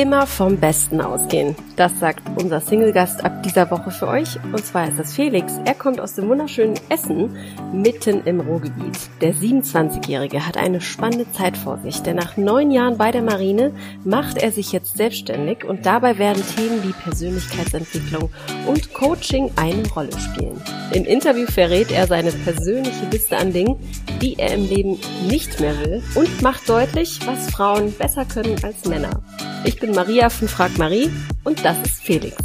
immer vom Besten ausgehen. Das sagt unser Single-Gast ab dieser Woche für euch. Und zwar ist das Felix. Er kommt aus dem wunderschönen Essen, mitten im Ruhrgebiet. Der 27-Jährige hat eine spannende Zeit vor sich, denn nach neun Jahren bei der Marine macht er sich jetzt selbstständig und dabei werden Themen wie Persönlichkeitsentwicklung und Coaching eine Rolle spielen. Im Interview verrät er seine persönliche Liste an Dingen, die er im Leben nicht mehr will und macht deutlich, was Frauen besser können als Männer. Ich bin Maria von Frag Marie und das ist Felix.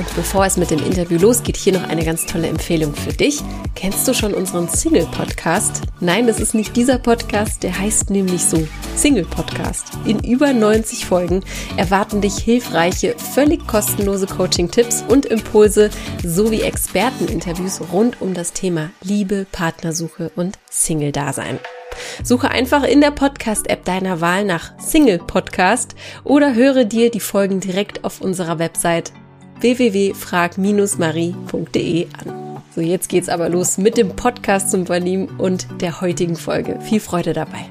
Und bevor es mit dem Interview losgeht, hier noch eine ganz tolle Empfehlung für dich. Kennst du schon unseren Single-Podcast? Nein, das ist nicht dieser Podcast, der heißt nämlich so Single-Podcast. In über 90 Folgen erwarten dich hilfreiche, völlig kostenlose Coaching-Tipps und Impulse sowie Experteninterviews rund um das Thema Liebe, Partnersuche und Single-Dasein. Suche einfach in der Podcast-App deiner Wahl nach Single Podcast oder höre dir die Folgen direkt auf unserer Website www.frag-marie.de an. So, jetzt geht's aber los mit dem Podcast zum Verlieben und der heutigen Folge. Viel Freude dabei.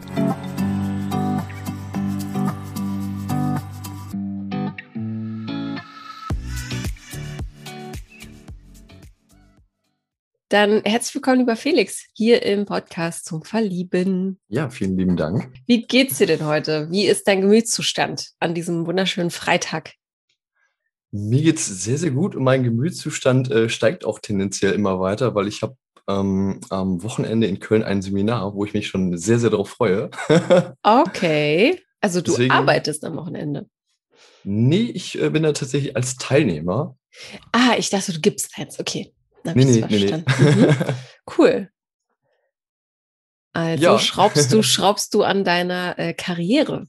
Dann herzlich willkommen, lieber Felix, hier im Podcast zum Verlieben. Ja, vielen lieben Dank. Wie geht's dir denn heute? Wie ist dein Gemütszustand an diesem wunderschönen Freitag? Mir geht's sehr, sehr gut und mein Gemütszustand äh, steigt auch tendenziell immer weiter, weil ich habe ähm, am Wochenende in Köln ein Seminar, wo ich mich schon sehr, sehr darauf freue. okay, also du Deswegen, arbeitest am Wochenende. Nee, ich äh, bin da tatsächlich als Teilnehmer. Ah, ich dachte, du gibst eins, okay. Nee, nee, nee, nee. Mhm. Cool. Also ja. schraubst du, schraubst du an deiner äh, Karriere.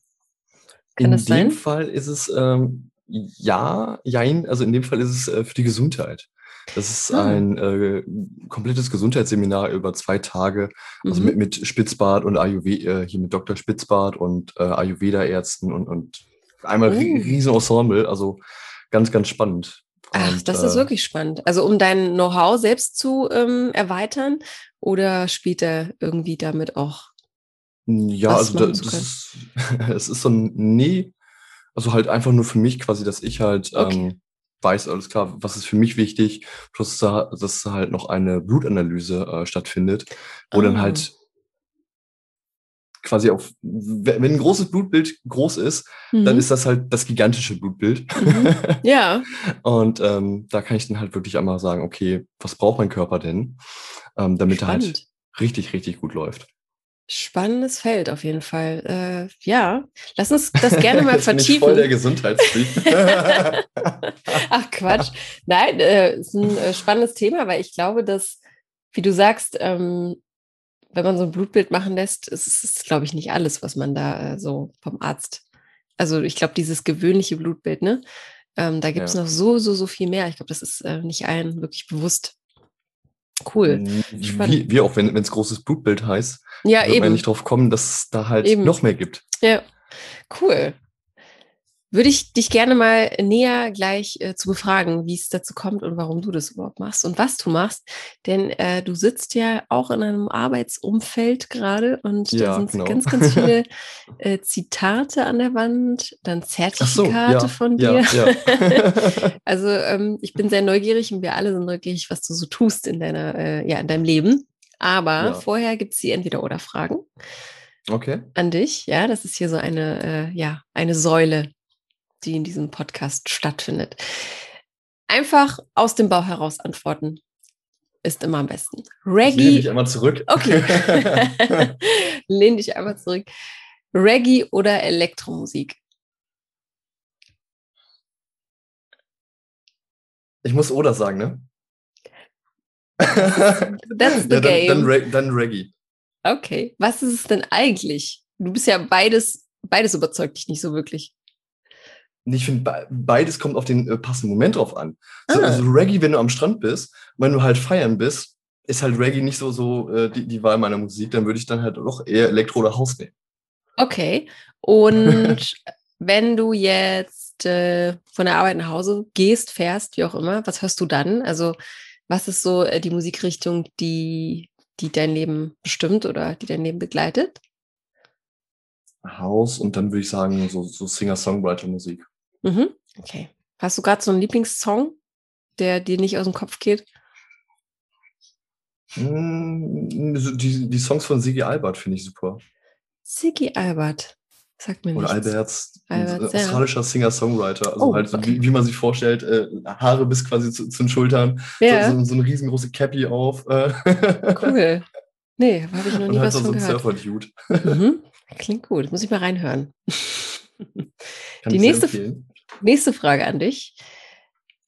Kann in das sein? In dem Fall ist es ähm, ja, jein, also in dem Fall ist es äh, für die Gesundheit. Das ist ah. ein äh, komplettes Gesundheitsseminar über zwei Tage, also mhm. mit, mit Spitzbart und Ayurveda, äh, hier mit Dr. Spitzbart und äh, Ayurveda-Ärzten und, und einmal oh. riesen Ensemble, also ganz, ganz spannend. Ach, und, das ist äh, wirklich spannend. Also um dein Know-how selbst zu ähm, erweitern oder spielt er irgendwie damit auch? Ja, also das, das ist, es ist so ein Nee, also halt einfach nur für mich quasi, dass ich halt okay. ähm, weiß, alles klar, was ist für mich wichtig, plus dass halt noch eine Blutanalyse äh, stattfindet, wo oh. dann ah. halt quasi auf, wenn ein großes Blutbild groß ist, mhm. dann ist das halt das gigantische Blutbild. Mhm. Ja. und ähm, da kann ich dann halt wirklich einmal sagen, okay, was braucht mein Körper denn, ähm, damit Spannend. er halt richtig, richtig gut läuft. Spannendes Feld auf jeden Fall. Äh, ja, lass uns das gerne mal vertiefen. Bin voll der Gesundheitsfreak. Ach Quatsch. Nein, äh, ist ein äh, spannendes Thema, weil ich glaube, dass, wie du sagst, ähm, wenn man so ein Blutbild machen lässt, ist es, glaube ich, nicht alles, was man da äh, so vom Arzt. Also ich glaube, dieses gewöhnliche Blutbild, ne? Ähm, da gibt es ja. noch so, so, so viel mehr. Ich glaube, das ist äh, nicht allen wirklich bewusst. Cool. Wie, wie auch wenn es großes Blutbild heißt, ja, wird eben. man nicht drauf kommen, dass es da halt eben. noch mehr gibt. Ja, cool würde ich dich gerne mal näher gleich äh, zu befragen, wie es dazu kommt und warum du das überhaupt machst und was du machst. Denn äh, du sitzt ja auch in einem Arbeitsumfeld gerade und ja, da sind genau. ganz, ganz viele äh, Zitate an der Wand, dann Zertifikate so, ja, von dir. Ja, also ähm, ich bin sehr neugierig und wir alle sind neugierig, was du so tust in deiner, äh, ja, in deinem Leben. Aber vorher gibt es die Entweder-Oder-Fragen. Okay. An dich, ja, das ist hier so eine, äh, ja, eine Säule die in diesem Podcast stattfindet. Einfach aus dem Bauch heraus antworten ist immer am besten. Reggae. Lehn dich einmal zurück. Okay. Lehn dich einmal zurück. Reggae oder Elektromusik? Ich muss oder sagen, ne? That's the ja, game. Dann, dann, dann Reggae. Okay. Was ist es denn eigentlich? Du bist ja beides, beides überzeugt dich nicht so wirklich ich finde, beides kommt auf den äh, passenden Moment drauf an. Ah. So, also Reggae, wenn du am Strand bist, wenn du halt feiern bist, ist halt Reggae nicht so, so äh, die, die Wahl meiner Musik, dann würde ich dann halt doch eher Elektro oder Haus nehmen. Okay. Und wenn du jetzt äh, von der Arbeit nach Hause gehst, fährst, wie auch immer, was hörst du dann? Also, was ist so äh, die Musikrichtung, die, die dein Leben bestimmt oder die dein Leben begleitet? House und dann würde ich sagen, so, so Singer-Songwriter-Musik. Mhm. Okay. Hast du gerade so einen Lieblingssong, der dir nicht aus dem Kopf geht? Mm, die, die Songs von Sigi Albert finde ich super. Sigi Albert. Sagt mir Oder nichts. Alberts, Alberts, ein ja. australischer Singer-Songwriter. Also Oh, halt, so okay. wie, wie man sich vorstellt, äh, Haare bis quasi zu, zu den Schultern, Ja, so, so, so eine riesengroße Cappy auf. Äh, cool. Nee, habe ich noch nie Und halt was so, so von ein gehört. Surfer-Dude. Mhm. Klingt gut. Muss ich mal reinhören. Kann Die nächste- empfehlen. Nächste Frage an dich.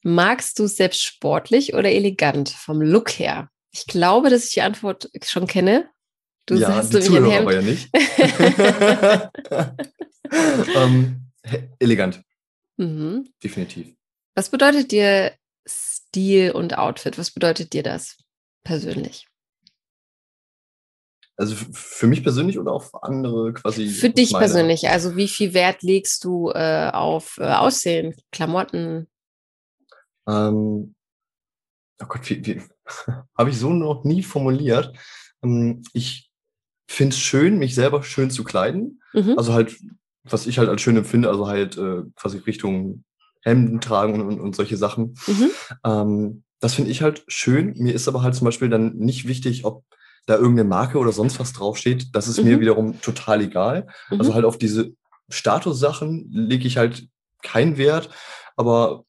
Magst du selbst sportlich oder elegant vom Look her? Ich glaube, dass ich die Antwort schon kenne. Du ja, hast die ein Zuhörer aber ja nicht. ähm, elegant, Mhm. definitiv. Was bedeutet dir Stil und Outfit? Was bedeutet dir das persönlich? Also für mich persönlich oder auch für andere quasi? Für dich meine? persönlich, also wie viel Wert legst du äh, auf äh, Aussehen, Klamotten? Ähm, oh Gott, wie, wie, habe ich so noch nie formuliert. Ähm, ich finde es schön, mich selber schön zu kleiden. Mhm. Also halt, was ich halt als schön empfinde, also halt äh, quasi Richtung Hemden tragen und, und, und solche Sachen. Mhm. Ähm, das finde ich halt schön. Mir ist aber halt zum Beispiel dann nicht wichtig, ob da irgendeine Marke oder sonst was draufsteht. Das ist mir Mhm. wiederum total egal. Mhm. Also halt auf diese Statussachen lege ich halt keinen Wert. Aber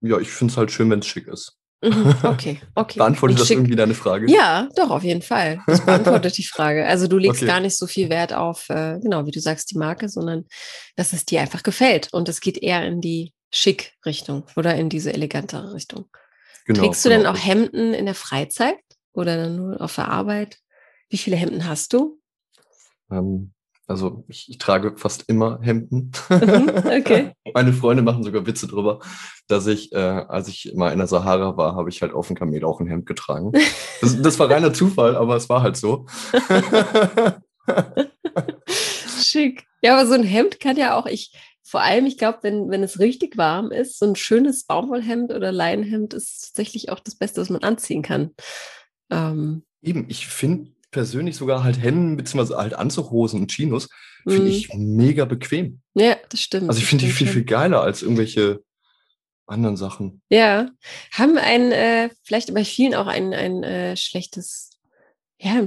ja, ich finde es halt schön, wenn es schick ist. Mhm. Okay, okay. Beantwortet Und das schick- irgendwie deine Frage? Ja, doch, auf jeden Fall. Das beantwortet die Frage. Also du legst Okay. gar nicht so viel Wert auf, äh, genau, wie du sagst, die Marke, sondern dass es dir einfach gefällt. Und es geht eher in die Schick-Richtung oder in diese elegantere Richtung. Genau, Trägst du denn genau. auch Hemden in der Freizeit oder dann nur auf der Arbeit? Wie viele Hemden hast du? Ähm, also ich, ich trage fast immer Hemden. Mhm, okay. Meine Freunde machen sogar Witze drüber, dass ich, äh, als ich mal in der Sahara war, habe ich halt auf dem Kamel auch ein Hemd getragen. Das, das war reiner Zufall, aber es war halt so. Schick. Ja, aber so ein Hemd kann ja auch, ich, vor allem, ich glaube, wenn, wenn es richtig warm ist, so ein schönes Baumwollhemd oder Leinenhemd ist tatsächlich auch das Beste, was man anziehen kann. Ähm, Eben, ich finde persönlich sogar halt Hemden beziehungsweise halt Anzughosen und Chinos finde Mhm. ich mega bequem. ja, das stimmt. Also ich finde die viel, viel geiler als irgendwelche anderen Sachen. Ja, haben ein, äh, vielleicht bei vielen auch ein, ein äh, schlechtes, ja,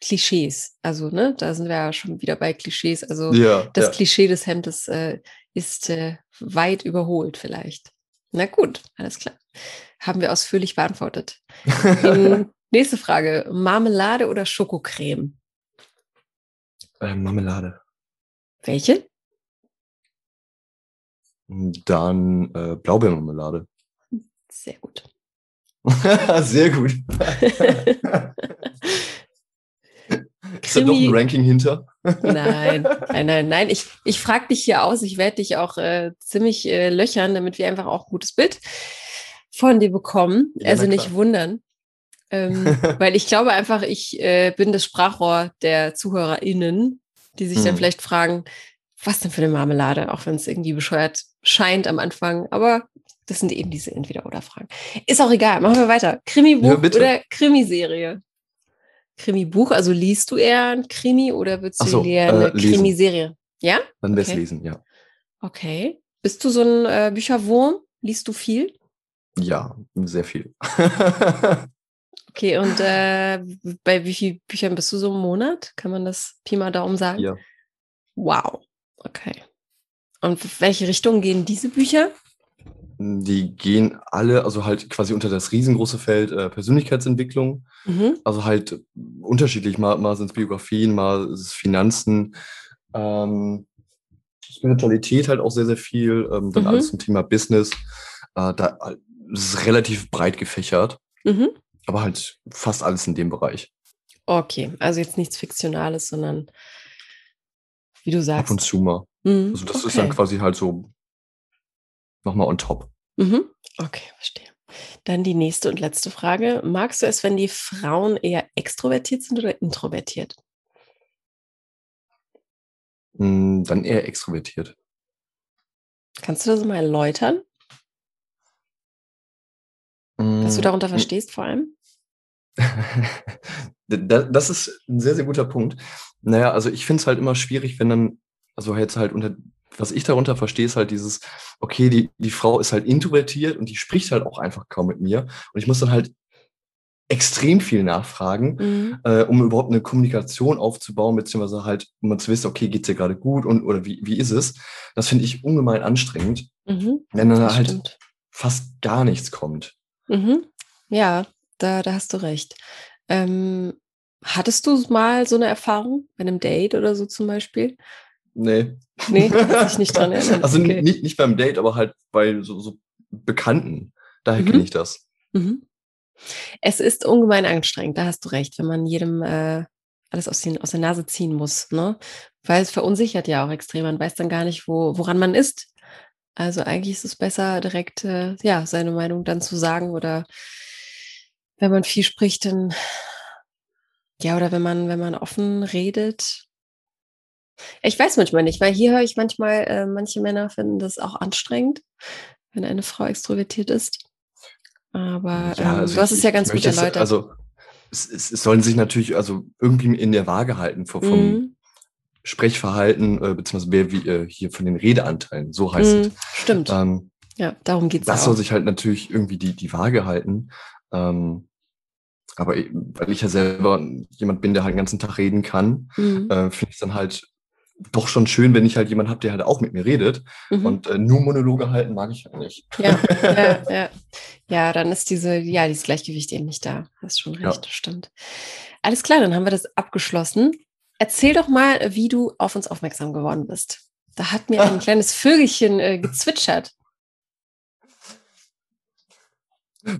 Klischees. Also, ne, da sind wir ja schon wieder bei Klischees. Also, Ja, das ja. Klischee des Hemdes äh, ist äh, weit überholt vielleicht. Na gut, alles klar. Haben wir ausführlich beantwortet. Ähm, nächste Frage. Marmelade oder Schokocreme? Äh, Marmelade. Welche? Dann äh, Blaubeermarmelade. Sehr gut. Sehr gut. Ist da doch ein Ranking hinter? Nein, nein, nein, nein. Ich, ich frage dich hier aus. Ich werde dich auch äh, ziemlich äh, löchern, damit wir einfach auch ein gutes Bild von dir bekommen. Ja, also nicht wundern. Ähm, weil ich glaube einfach, ich äh, bin das Sprachrohr der ZuhörerInnen, die sich dann Hm. vielleicht fragen, was denn für eine Marmelade, auch wenn es irgendwie bescheuert scheint am Anfang. Aber das sind eben diese Entweder-Oder-Fragen. Ist auch egal, machen wir weiter. Ja, Krimi-Buch bitte. oder Krimiserie? Krimi-Buch, also liest du eher ein Krimi oder würdest du so, eher äh, eine lesen. Krimiserie? Ja? Dann wär's Okay. lesen, ja. Okay. Bist du so ein äh, Bücherwurm? Liest du viel? Ja, sehr viel. Okay, und äh, bei wie vielen Büchern bist du so im Monat? Kann man das Pi mal Daumen sagen? ja. Wow. Okay. Und welche Richtung gehen diese Bücher? Die gehen alle, also halt quasi unter das riesengroße Feld äh, Persönlichkeitsentwicklung. Mhm. Also halt unterschiedlich. Mal, mal sind es Biografien, mal ist es Finanzen. Ähm, Spiritualität halt auch sehr, sehr viel. Ähm, dann Mhm. alles zum Thema Business. Äh, da es ist relativ breit gefächert, Mhm. aber halt fast alles in dem Bereich. Okay, also jetzt nichts Fiktionales, sondern wie du Ab sagst. und zu mal. Mhm. Also das okay. ist dann quasi halt so nochmal on top. Mhm. Okay, verstehe. Dann die nächste und letzte Frage. Magst du es, wenn die Frauen eher extrovertiert sind oder introvertiert? Mm, Dann eher extrovertiert. Kannst du das mal erläutern, was du Mm, darunter verstehst vor allem? das ist ein sehr, sehr guter Punkt. Naja, also ich finde es halt immer schwierig, wenn dann, also jetzt halt unter, was ich darunter verstehe, ist halt dieses, okay, die, die Frau ist halt introvertiert und die spricht halt auch einfach kaum mit mir. Und ich muss dann halt extrem viel nachfragen, mhm. äh, um überhaupt eine Kommunikation aufzubauen, beziehungsweise halt, um zu wissen, okay, geht's dir gerade gut und oder wie, wie ist es? Das finde ich ungemein anstrengend, mhm. wenn dann halt stimmt. fast gar nichts kommt. Mhm. Ja, da, da hast du recht. Ähm, hattest du mal so eine Erfahrung bei einem Date oder so zum Beispiel? Nee. Nee, kann ich nicht dran erinnern. Also okay. nicht, nicht beim Date, aber halt bei so, so Bekannten. Daher mhm. kenne ich das. Mhm. Es ist ungemein anstrengend, da hast du recht, wenn man jedem äh, alles aus, den, aus der Nase ziehen muss, ne? Weil es verunsichert ja auch extrem. Man weiß dann gar nicht, wo, woran man ist. Also eigentlich ist es besser, direkt äh, ja, seine Meinung dann zu sagen oder wenn man viel spricht, dann ja, oder wenn man, wenn man offen redet. Ich weiß manchmal nicht, weil hier höre ich manchmal, äh, manche Männer finden das auch anstrengend, wenn eine Frau extrovertiert ist. Aber ja, ähm, also du hast ich, es ja ganz gut erläutert. Also es, es, es, sollen sich natürlich also irgendwie in der Waage halten vom, vom mhm. Sprechverhalten, äh, beziehungsweise wie, äh, hier von den Redeanteilen, so heißt mhm, es. Stimmt. Ähm, ja, darum geht es Das soll sich halt natürlich irgendwie die, die Waage halten. Ähm, aber weil ich ja selber jemand bin, der halt den ganzen Tag reden kann, mhm. äh, finde ich es dann halt doch schon schön, wenn ich halt jemand habe, der halt auch mit mir redet. Mhm. Und äh, nur Monologe halten mag ich halt nicht. Ja, ja, ja. ja, dann ist diese, ja, dieses Gleichgewicht eben nicht da. Hast schon recht, ja. stimmt. Alles klar, dann haben wir das abgeschlossen. Erzähl doch mal, wie du auf uns aufmerksam geworden bist. Da hat mir ein kleines Vögelchen äh, gezwitschert.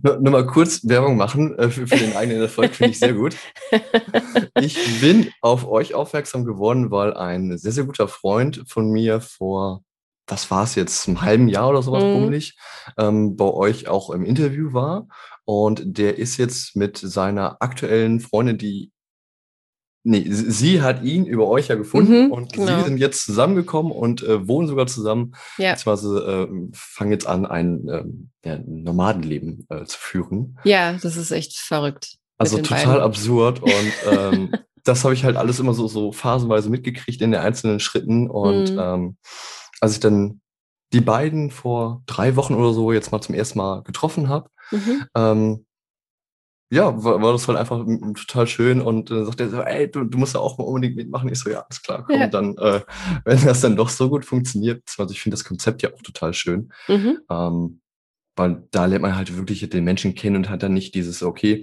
Nur, nur, mal kurz Werbung machen äh, für, für, den eigenen Erfolg, finde ich sehr gut. Ich bin auf euch aufmerksam geworden, weil ein sehr, sehr guter Freund von mir vor, was war es jetzt, einem halben Jahr oder sowas mhm. bummelig, ähm, bei euch auch im Interview war. Und der ist jetzt mit seiner aktuellen Freundin, die Nee, sie hat ihn über euch ja gefunden mhm, und genau. sie sind jetzt zusammengekommen und äh, wohnen sogar zusammen. Ja. Beziehungsweise äh, fangen jetzt an, ein ähm, ja, Nomadenleben äh, zu führen. Ja, das ist echt verrückt. Also total beiden. absurd und ähm, das habe ich halt alles immer so, so phasenweise mitgekriegt in den einzelnen Schritten und mhm. ähm, als ich dann die beiden vor drei Wochen oder so jetzt mal zum ersten Mal getroffen habe, mhm. ähm, ja, war, war das halt einfach total schön und dann äh, sagt er so, ey, du, du musst ja auch mal unbedingt mitmachen. Ich so, ja, alles klar, komm. Ja. dann, äh, wenn das dann doch so gut funktioniert, also ich finde das Konzept ja auch total schön. Mhm. Ähm, weil da lernt man halt wirklich den Menschen kennen und hat dann nicht dieses, okay,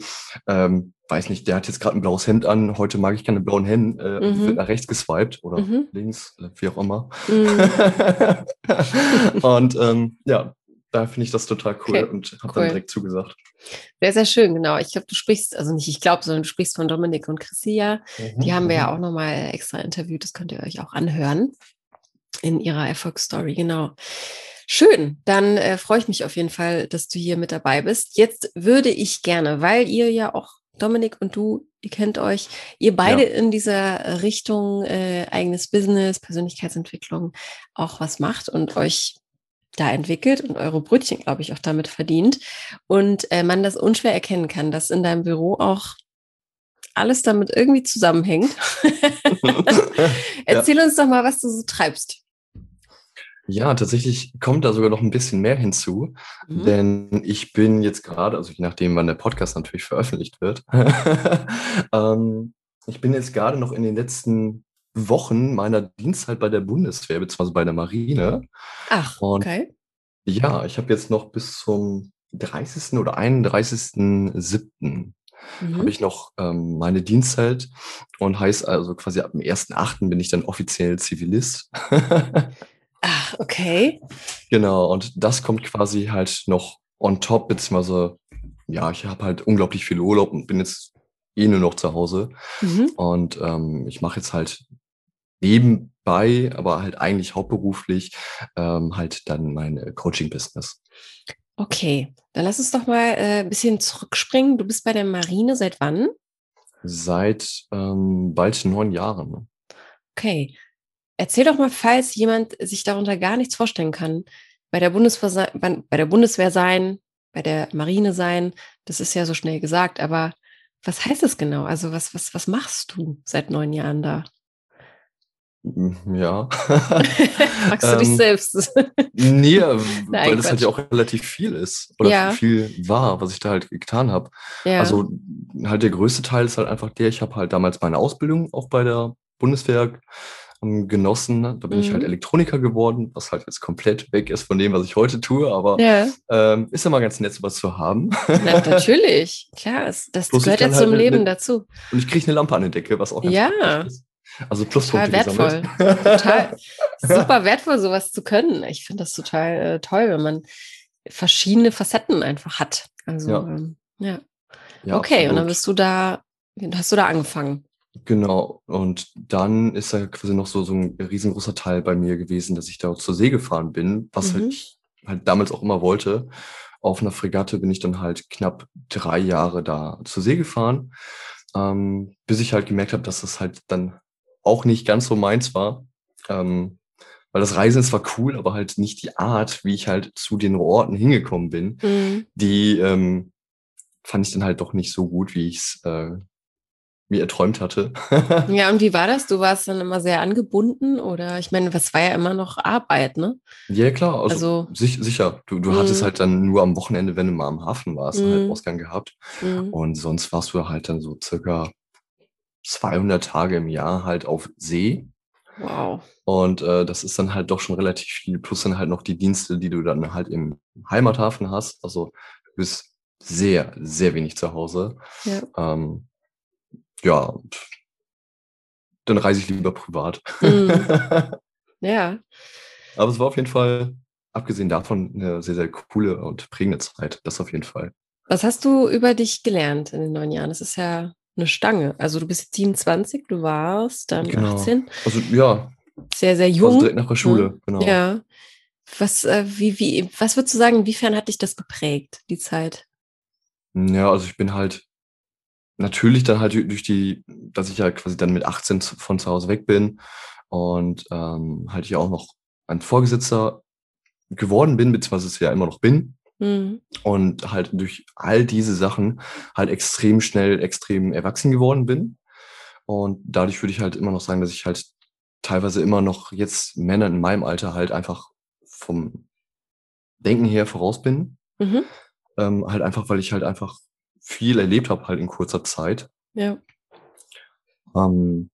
ähm, weiß nicht, der hat jetzt gerade ein blaues Hemd an, heute mag ich keine blauen Hemden, äh, mhm. wird nach rechts geswiped oder mhm. links, äh, wie auch immer. Mhm. und ähm, ja, da finde ich das total cool okay, und habe cool. dann direkt zugesagt. Sehr, sehr schön, genau. Ich glaube, du sprichst, also nicht ich glaube, sondern du sprichst von Dominik und Chrissia. Mhm, die haben wir ja mhm. auch nochmal extra interviewt, das könnt ihr euch auch anhören in ihrer Erfolgsstory, genau. Schön, dann äh, freue ich mich auf jeden Fall, dass du hier mit dabei bist. Jetzt würde ich gerne, weil ihr ja auch, Dominik und du, ihr kennt euch, ihr beide ja. in dieser Richtung äh, eigenes Business, Persönlichkeitsentwicklung auch was macht und euch da entwickelt und eure Brötchen, glaube ich, auch damit verdient. Und äh, man das unschwer erkennen kann, dass in deinem Büro auch alles damit irgendwie zusammenhängt. Erzähl ja. uns doch mal, was du so treibst. Ja, tatsächlich kommt da sogar noch ein bisschen mehr hinzu, mhm. denn ich bin jetzt gerade, also je nachdem, wann der Podcast natürlich veröffentlicht wird, ähm, ich bin jetzt gerade noch in den letzten Wochen meiner Dienstzeit bei der Bundeswehr, beziehungsweise bei der Marine. Ach, und okay. Ja, ich habe jetzt noch bis zum 30. oder 31.07. Mhm. habe ich noch ähm, meine Dienstzeit und heißt also quasi ab dem 1.8. bin ich dann offiziell Zivilist. Ach, okay. Genau, und das kommt quasi halt noch on top, beziehungsweise ja, ich habe halt unglaublich viel Urlaub und bin jetzt eh nur noch zu Hause. Mhm. Und ähm, ich mache jetzt halt nebenbei, aber halt eigentlich hauptberuflich, ähm, halt dann mein äh, Coaching-Business. Okay, dann lass uns doch mal äh, ein bisschen zurückspringen. Du bist bei der Marine seit wann? Seit ähm, bald neun Jahren. Ne? Okay. Erzähl doch mal, falls jemand sich darunter gar nichts vorstellen kann, bei der Bundeswehr, bei der Bundeswehr sein, bei der Marine sein, das ist ja so schnell gesagt, aber Was heißt das genau? Also was, was, was machst du seit neun Jahren da? Hm, ja. Magst du dich ähm, selbst? nee, Nein, weil das halt ja auch relativ viel ist. Oder ja. viel war, was ich da halt getan habe. Ja. Also halt der größte Teil ist halt einfach der, ich habe halt damals meine Ausbildung auch bei der Bundeswehr ähm, genossen. Da bin mhm. ich halt mhm. Elektroniker geworden, was halt jetzt komplett weg ist von dem, was ich heute tue. Aber ja. Ähm, ist ja mal ganz nett, sowas zu haben. Na, natürlich, klar. Das Plus gehört ja zum halt Leben eine, dazu. Und ich kriege eine Lampe an der Decke, was auch ganz ja. ist. Also Pluspunkte total wertvoll. total super wertvoll, sowas zu können. Ich finde das total äh, toll, wenn man verschiedene Facetten einfach hat. Also ja. Ähm, ja. ja. okay, absolut. und dann bist du da, hast du da angefangen. Genau, und dann ist da quasi noch so, so ein riesengroßer Teil bei mir gewesen, dass ich da zur See gefahren bin, was halt mhm. halt ich halt damals auch immer wollte. Auf einer Fregatte bin ich dann halt knapp drei Jahre da zur See gefahren, ähm, bis ich halt gemerkt habe, dass das halt dann auch nicht ganz so meins war. Ähm, weil das Reisen ist zwar cool, aber halt nicht die Art, wie ich halt zu den Orten hingekommen bin, mhm. die ähm, fand ich dann halt doch nicht so gut, wie ich es äh, mir erträumt hatte. ja, und wie war das? Du warst dann immer sehr angebunden oder ich meine, was war ja immer noch Arbeit, ne? Ja, klar, also, also sich, sicher. Du, du hattest mhm. halt dann nur am Wochenende, wenn du mal am Hafen warst, halt mhm. Ausgang gehabt. Mhm. Und sonst warst du halt dann so circa 200 Tage im Jahr halt auf See. Wow. Und äh, das ist dann halt doch schon relativ viel, plus dann halt noch die Dienste, die du dann halt im Heimathafen hast. Also du bist sehr, sehr wenig zu Hause. Ja, ähm, ja dann reise ich lieber privat. Mhm. Ja. Aber es war auf jeden Fall, abgesehen davon, eine sehr, sehr coole und prägende Zeit. Das auf jeden Fall. Was hast du über dich gelernt in den neun Jahren? Das ist ja eine Stange. Also du bist jetzt 27, du warst dann genau. 18. Also ja. Sehr, sehr jung. Also direkt nach der Schule, ja. genau. Ja. Was, äh, wie, wie, was würdest du sagen, inwiefern hat dich das geprägt, die Zeit? Ja, also ich bin halt natürlich dann halt durch die, dass ich ja quasi dann mit 18 von zu Hause weg bin und ähm, halt hier auch noch ein Vorgesetzter geworden bin, beziehungsweise es ja immer noch bin. Mhm. Und halt durch all diese Sachen halt extrem schnell, extrem erwachsen geworden bin. Und dadurch würde ich halt immer noch sagen, dass ich halt teilweise immer noch jetzt Männer in meinem Alter halt einfach vom Denken her voraus bin. Mhm. Ähm, halt einfach, weil ich halt einfach viel erlebt habe halt in kurzer Zeit. Ja. Ähm,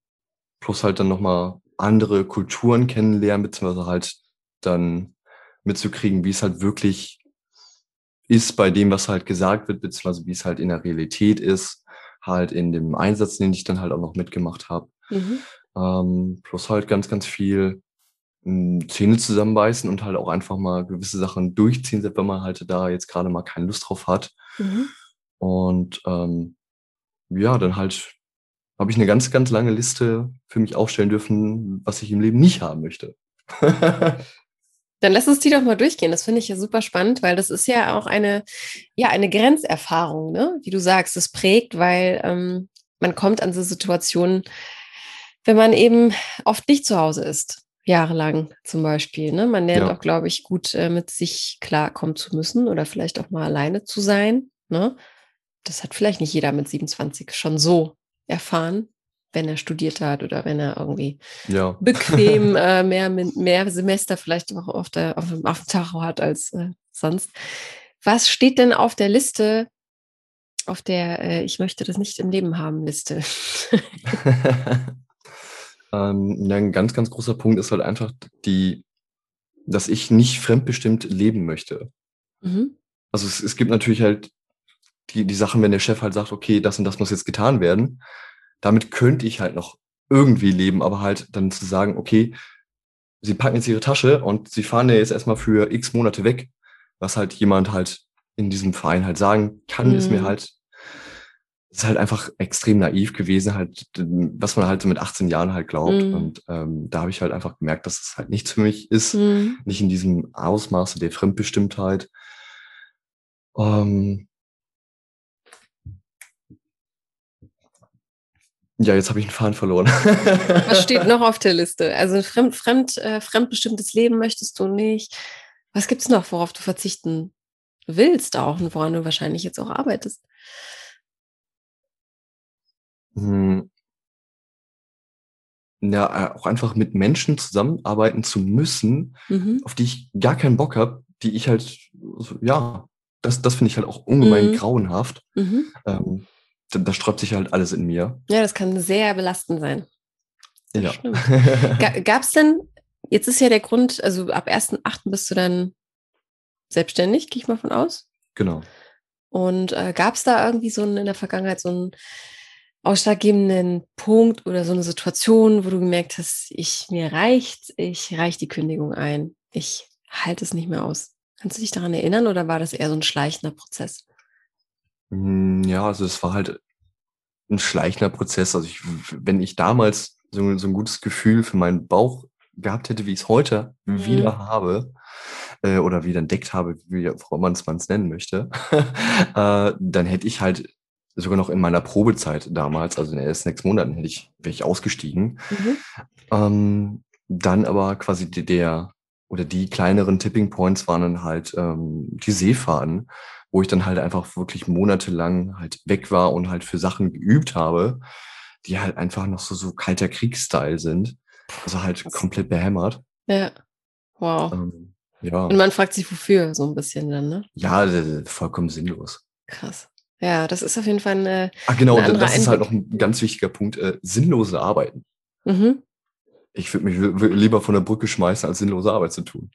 plus halt dann nochmal andere Kulturen kennenlernen, beziehungsweise halt dann mitzukriegen, wie es halt wirklich ist bei dem, was halt gesagt wird, beziehungsweise wie es halt in der Realität ist, halt in dem Einsatz, den ich dann halt auch noch mitgemacht habe. Mhm. Ähm, plus halt ganz, ganz viel mh, hm, Zähne zusammenbeißen und halt auch einfach mal gewisse Sachen durchziehen, selbst wenn man halt da jetzt gerade mal keine Lust drauf hat. Mhm. Und ähm, ja, dann halt habe ich eine ganz, ganz lange Liste für mich aufstellen dürfen, was ich im Leben nicht haben möchte. Dann lass uns die doch mal durchgehen. Das finde ich ja super spannend, weil das ist ja auch eine, ja, eine Grenzerfahrung, ne? Wie du sagst, es prägt, weil ähm, man kommt an so Situationen, wenn man eben oft nicht zu Hause ist, jahrelang zum Beispiel. Ne? Man lernt ja. auch, glaube ich, gut äh, mit sich klarkommen zu müssen oder vielleicht auch mal alleine zu sein. Ne? Das hat vielleicht nicht jeder mit 27 schon so erfahren wenn er studiert hat oder wenn er irgendwie ja. bequem äh, mehr, mehr Semester vielleicht auch auf, der, auf, auf dem Tacho hat als äh, sonst. Was steht denn auf der Liste, auf der äh, Ich möchte das nicht im Leben haben Liste? ähm, ein ganz, ganz großer Punkt ist halt einfach die, dass ich nicht fremdbestimmt leben möchte. Mhm. Also es, es gibt natürlich halt die, die Sachen, wenn der Chef halt sagt, okay, das und das muss jetzt getan werden, damit könnte ich halt noch irgendwie leben, aber halt dann zu sagen, okay, sie packen jetzt ihre Tasche und sie fahren ja jetzt erstmal für x Monate weg, was halt jemand halt in diesem Verein halt sagen kann, mhm. ist mir mhm. halt, ist halt einfach extrem naiv gewesen, halt, was man halt so mit 18 Jahren halt glaubt. Mhm. Und ähm, da habe ich halt einfach gemerkt, dass es halt nichts für mich ist, mhm. nicht in diesem Ausmaße der Fremdbestimmtheit. Ähm, Ja, jetzt habe ich einen Faden verloren. Was steht noch auf der Liste? Also fremd, fremd, äh, fremdbestimmtes Leben möchtest du nicht. Was gibt es noch, worauf du verzichten willst auch und woran du wahrscheinlich jetzt auch arbeitest? Hm. Ja, äh, auch einfach mit Menschen zusammenarbeiten zu müssen, mhm. auf die ich gar keinen Bock habe, die ich halt, ja, das, das finde ich halt auch ungemein mhm. grauenhaft. Mhm. Ähm, da, da, sträubt sich halt alles in mir. Ja, das kann sehr belastend sein. Ja. Gab es denn, jetzt ist ja der Grund, also ab 1.8. bist du dann selbstständig, gehe ich mal von aus. Genau. Und äh, gab es da irgendwie so einen, in der Vergangenheit so einen ausschlaggebenden Punkt oder so eine Situation, wo du gemerkt hast, ich, mir reicht, ich reiche die Kündigung ein, ich halte es nicht mehr aus? Kannst du dich daran erinnern oder war das eher so ein schleichender Prozess? Hm, ja, also es war halt ein schleichender Prozess. Also ich, wenn ich damals so, so ein gutes Gefühl für meinen Bauch gehabt hätte, wie ich es heute mhm. wieder habe, äh, oder wieder entdeckt habe, wie auch man es nennen möchte, äh, dann hätte ich halt sogar noch in meiner Probezeit damals, also in den ersten sechs Monaten, hätte ich, wäre ich ausgestiegen. Mhm. Ähm, dann aber quasi der oder die kleineren Tipping Points waren dann halt ähm, die Seefahrten, wo ich dann halt einfach wirklich monatelang halt weg war und halt für Sachen geübt habe, die halt einfach noch so, so kalter Kriegsstyle sind. Also halt komplett behämmert. Ja. Wow. Ähm, ja. Und man fragt sich, wofür, so ein bisschen dann, ne? Ja, vollkommen sinnlos. Krass. Ja, das ist auf jeden Fall eine. Ach, genau, eine das ist halt noch ein ganz wichtiger Punkt. Äh, sinnlose Arbeiten. Mhm. Ich würde mich lieber von der Brücke schmeißen, als sinnlose Arbeit zu tun.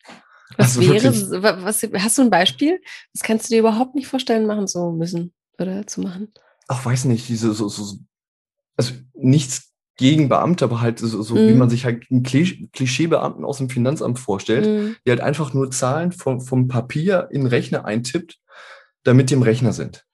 Was also wäre, was, hast du ein Beispiel? Das kannst du dir überhaupt nicht vorstellen, machen zu müssen oder zu machen? Ach, weiß nicht, diese, so, so, also nichts gegen Beamte, aber halt so, so mm. wie man mhm. sich halt einen Klischeebeamten aus dem Finanzamt vorstellt, mm. die halt einfach nur Zahlen vom, vom Papier in den Rechner eintippt, damit die im Rechner sind.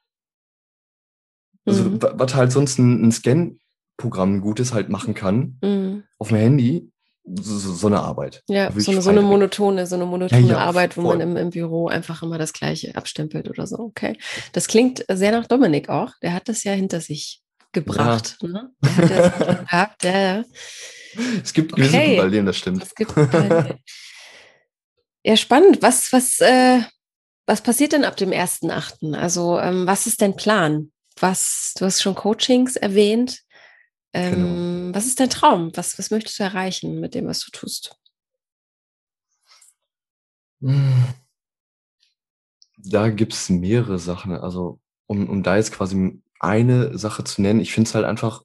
Also, mm. was halt sonst ein, ein Scan-Programm Gutes halt machen kann, mhm. auf dem Handy, so, so, eine Arbeit. Ja, so eine, so eine, monotone, so eine monotone ja, ja, Arbeit, wo voll. man im, im, Büro einfach immer das Gleiche abstempelt oder so. Okay. Das klingt sehr nach Dominik auch. Der hat das ja hinter sich gebracht. Ja. Ne? gehabt, ja. Es gibt okay. gewisse Parallelen, das stimmt. Es gibt ja, spannend. Was, was, äh, was passiert denn ab dem 1.8.? Also, ähm, was ist dein Plan? Was, du hast schon Coachings erwähnt. Ähm, genau. Was ist dein Traum? Was, was möchtest du erreichen mit dem, was du tust? Da gibt es mehrere Sachen. Also, um, um da jetzt quasi eine Sache zu nennen. Ich finde es halt einfach,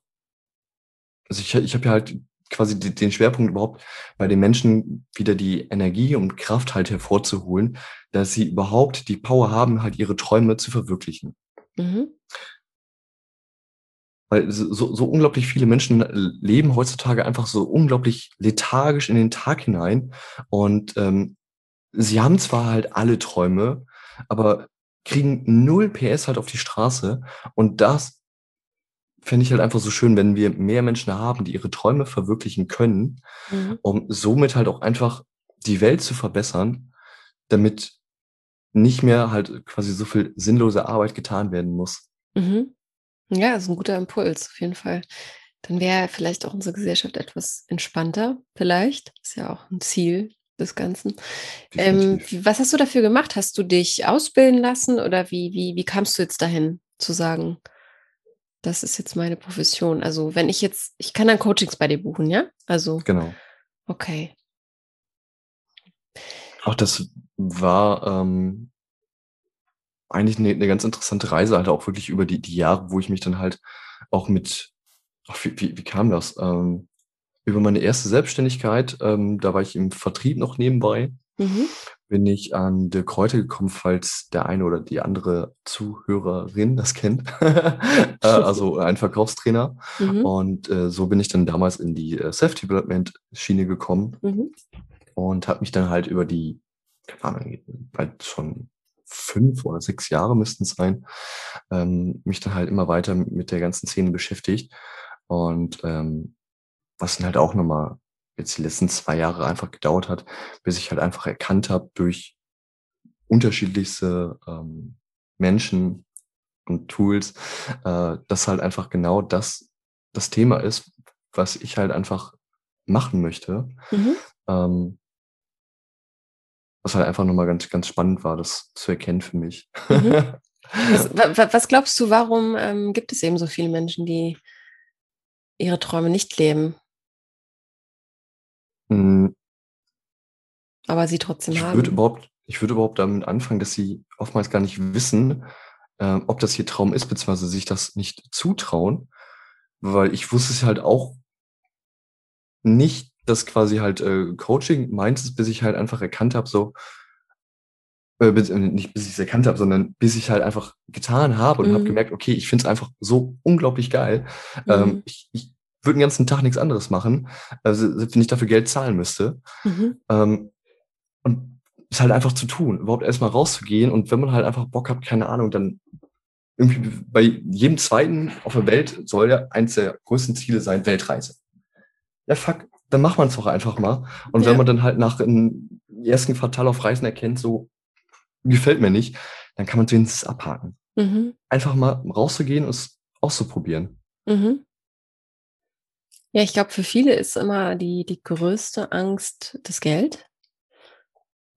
also ich, ich habe ja halt quasi den Schwerpunkt überhaupt bei den Menschen wieder die Energie und Kraft halt hervorzuholen, dass sie überhaupt die Power haben, halt ihre Träume zu verwirklichen. Mhm. Weil so, so unglaublich viele Menschen leben heutzutage einfach so unglaublich lethargisch in den Tag hinein und ähm, sie haben zwar halt alle Träume, aber kriegen null PS halt auf die Straße. Und das fände ich halt einfach so schön, wenn wir mehr Menschen haben, die ihre Träume verwirklichen können, mhm. um somit halt auch einfach die Welt zu verbessern, damit nicht mehr halt quasi so viel sinnlose Arbeit getan werden muss. Mhm. Ja, das ist ein guter Impuls, auf jeden Fall. Dann wäre vielleicht auch unsere Gesellschaft etwas entspannter, vielleicht. Ist ja auch ein Ziel, des Ganzen. Ähm, was hast du dafür gemacht? Hast du dich ausbilden lassen oder wie, wie, wie kamst du jetzt dahin zu sagen, das ist jetzt meine Profession? Also wenn ich jetzt, ich kann dann Coachings bei dir buchen, ja? Also. Genau. Okay. Auch das war ähm, eigentlich eine, eine, ganz interessante Reise, halt auch wirklich über die, die Jahre, wo ich mich dann halt auch mit, ach, wie, wie, wie kam das? Ähm, über meine erste Selbstständigkeit, ähm, da war ich im Vertrieb noch nebenbei, mhm. bin ich an De Kräuter gekommen, falls der eine oder die andere Zuhörerin das kennt. äh, also ein Verkaufstrainer. Mhm. Und äh, so bin ich dann damals in die äh, Self-Development-Schiene gekommen mhm. und habe mich dann halt über die, keine Ahnung, bald schon fünf oder sechs Jahre müssten es sein, ähm, mich dann halt immer weiter mit der ganzen Szene beschäftigt. Und ähm, was dann halt auch nochmal jetzt die letzten zwei Jahre einfach gedauert hat, bis ich halt einfach erkannt habe durch unterschiedlichste ähm, Menschen und Tools, äh, dass halt einfach genau das das Thema ist, was ich halt einfach machen möchte. Mhm. Ähm, was halt einfach nochmal ganz, ganz spannend war, das zu erkennen für mich. Mhm. Was, was, glaubst du, warum ähm, gibt es eben so viele Menschen, die ihre Träume nicht leben. Mhm. Aber sie trotzdem ich haben. Würde überhaupt, ich würde überhaupt damit anfangen, dass sie oftmals gar nicht wissen, äh, ob das ihr Traum ist, beziehungsweise sich das nicht zutrauen. Weil ich wusste es halt auch nicht, dass quasi halt äh, Coaching meint es, bis ich halt einfach erkannt habe, so, äh, bis, äh, nicht bis ich es erkannt habe, sondern bis ich halt einfach getan habe und mhm. habe gemerkt, okay, ich finde es einfach so unglaublich geil. Ähm, mhm. Ähm, ich, ich würde den ganzen Tag nichts anderes machen, also, wenn ich dafür Geld zahlen müsste. Mhm. Ähm, und es halt einfach zu tun, überhaupt erstmal rauszugehen und wenn man halt einfach Bock hat, keine Ahnung, dann irgendwie bei jedem zweiten auf der Welt soll ja eins der größten Ziele sein, Weltreise. Ja, fuck, dann macht man es doch einfach mal. Und ja. wenn man dann halt nach einem ersten Quartal auf Reisen erkennt, so gefällt mir nicht, dann kann man es wenigstens abhaken. Mhm. Einfach mal rauszugehen und es auszuprobieren. Mhm. Ja, ich glaube, für viele ist immer die, die größte Angst das Geld.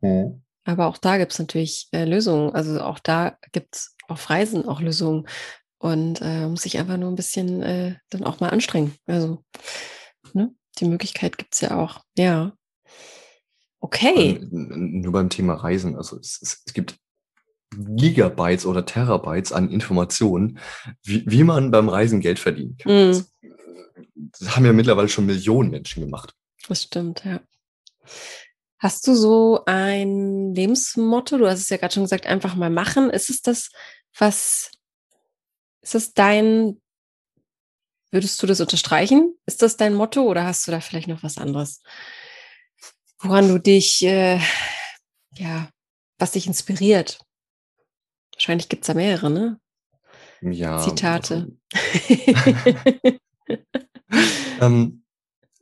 Mhm. Aber auch da gibt es natürlich äh, Lösungen. Also auch da gibt es auf Reisen auch Lösungen. Und äh, muss sich einfach nur ein bisschen äh, dann auch mal anstrengen. Also, ne? Die Möglichkeit gibt es ja auch. Ja. Okay. Und nur beim Thema Reisen. Also es, es, es gibt Gigabytes oder Terabytes an Informationen, wie, wie man beim Reisen Geld verdienen kann. Mm. Das, das haben ja mittlerweile schon Millionen Menschen gemacht. Das stimmt, ja. Hast du so ein Lebensmotto? Du hast es ja gerade schon gesagt, einfach mal machen. Ist es das, was, ist es dein, würdest du das unterstreichen? Ist das dein Motto oder hast du da vielleicht noch was anderes, woran du dich, äh, ja, was dich inspiriert? Wahrscheinlich gibt es da mehrere, ne? Ja. Zitate. Also, ähm,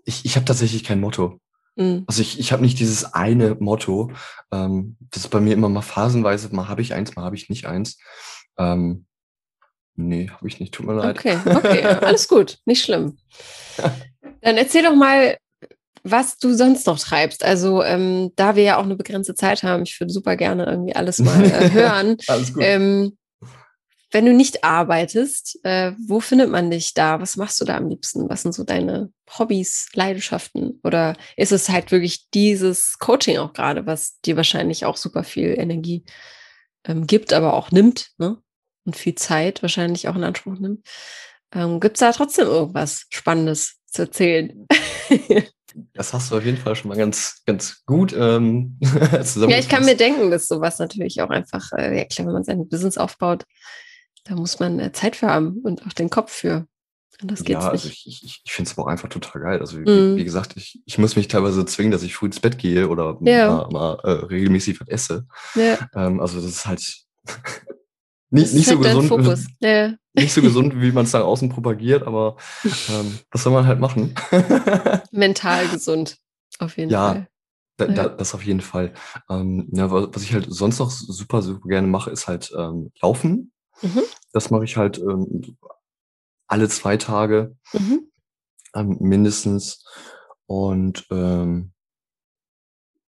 ich ich habe tatsächlich kein Motto. Mhm. Also ich, ich habe nicht dieses eine Motto. Ähm, das ist bei mir immer mal phasenweise, mal habe ich eins, mal habe ich nicht eins. Ähm, nee, habe ich nicht, tut mir leid. Okay, okay, alles gut, nicht schlimm. Dann erzähl doch mal, was du sonst noch treibst. Also ähm, da wir ja auch eine begrenzte Zeit haben, ich würde super gerne irgendwie alles mal äh, hören. alles gut. Ähm, wenn du nicht arbeitest, äh, wo findet man dich da? Was machst du da am liebsten? Was sind so deine Hobbys, Leidenschaften? Oder ist es halt wirklich dieses Coaching auch gerade, was dir wahrscheinlich auch super viel Energie ähm, gibt, aber auch nimmt, ne? Und viel Zeit wahrscheinlich auch in Anspruch nimmt. Ähm, Gibt es da trotzdem irgendwas Spannendes zu erzählen? Das hast du auf jeden Fall schon mal ganz, ganz gut ähm, zusammengefasst. Ja, ich kann mir denken, dass sowas natürlich auch einfach, äh, ja klar, wenn man sein Business aufbaut, da muss man äh, Zeit für haben und auch den Kopf für. Anders geht's ja, also nicht. ich, ich, ich finde es aber auch einfach total geil. Also wie, mm. wie, gesagt, ich, ich muss mich teilweise zwingen, dass ich früh ins Bett gehe oder ja. mal, mal äh, regelmäßig was esse. Ja. Ähm, also das ist halt nicht, das nicht so halt gesund. Ja. Nicht so gesund, wie man es nach außen propagiert, aber ähm, was soll man halt machen? Mental gesund, auf jeden ja, Fall. Da, da, das auf jeden Fall. Ähm, ja, was ich halt sonst noch super, super gerne mache, ist halt ähm, Laufen. Mhm. Das mache ich halt ähm, alle zwei Tage mhm. ähm, mindestens. Und ähm,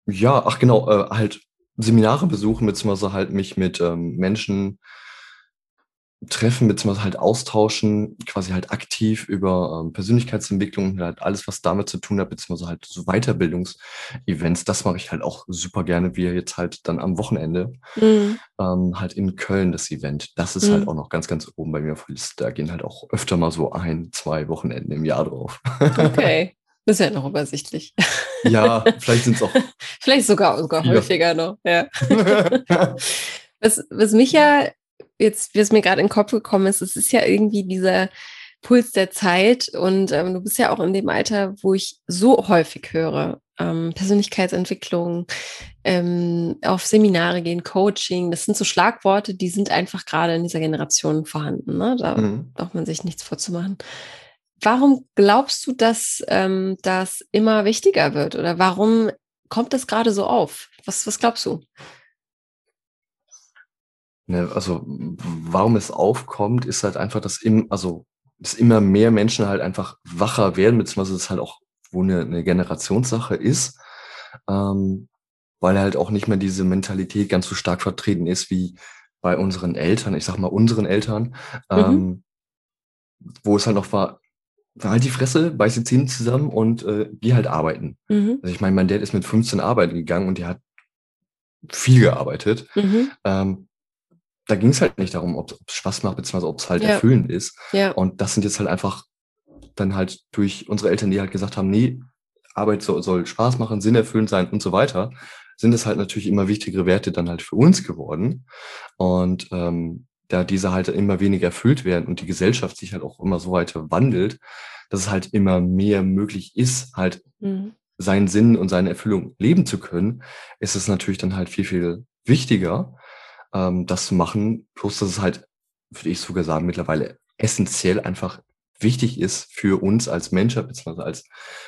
ja, ach genau, äh, halt Seminare besuchen, beziehungsweise halt mich mit ähm, Menschen treffen, beziehungsweise halt austauschen, quasi halt aktiv über ähm, Persönlichkeitsentwicklung und halt alles, was damit zu tun hat, beziehungsweise halt so Weiterbildungsevents, das mache ich halt auch super gerne, wie jetzt halt dann am Wochenende, mhm. ähm, halt in Köln das Event. Das ist halt mhm. halt auch noch ganz, ganz oben bei mir auf der Liste. Da gehen halt auch öfter mal so ein, zwei Wochenenden im Jahr drauf. Okay. Das ist ja noch übersichtlich. Ja, vielleicht sind es auch. vielleicht sogar, sogar häufiger noch, ja. was, was mich ja jetzt, wie es mir gerade in den Kopf gekommen ist, es ist ja irgendwie dieser Puls der Zeit und ähm, du bist ja auch in dem Alter, wo ich so häufig höre, ähm, Persönlichkeitsentwicklung, ähm, auf Seminare gehen, Coaching, das sind so Schlagworte, die sind einfach gerade in dieser Generation vorhanden. Ne? Da mhm. braucht man sich nichts vorzumachen. Warum glaubst du, dass ähm, das immer wichtiger wird oder warum kommt das gerade so auf? Was, was glaubst du? Ne, also warum es aufkommt, ist halt einfach, dass im, also dass immer mehr Menschen halt einfach wacher werden, beziehungsweise es halt auch wo eine, eine Generationssache ist, ähm, weil halt auch nicht mehr diese Mentalität ganz so stark vertreten ist wie bei unseren Eltern, ich sag mal unseren Eltern, mhm. ähm, wo es halt noch war, halt die Fresse, beiß die Zähne zusammen und äh, geh halt arbeiten. Mhm. Also ich meine, mein Dad ist mit 15 arbeiten gegangen und der hat viel gearbeitet. Mhm. Ähm, da ging es halt nicht darum, ob es Spaß macht, beziehungsweise ob es halt ja. erfüllend ist. Ja. Und das sind jetzt halt einfach dann halt durch unsere Eltern, die halt gesagt haben, nee, Arbeit soll, soll Spaß machen, sinnerfüllend sein und so weiter, sind es halt natürlich immer wichtigere Werte dann halt für uns geworden. Und ähm, da diese halt immer weniger erfüllt werden und die Gesellschaft sich halt auch immer so weiter wandelt, dass es halt immer mehr möglich ist, halt mhm. seinen Sinn und seine Erfüllung leben zu können, ist es natürlich dann halt viel, viel wichtiger, ähm, das zu machen. Plus, dass es halt, würde ich sogar sagen, mittlerweile essentiell einfach wichtig ist für uns als Menschheit, beziehungsweise als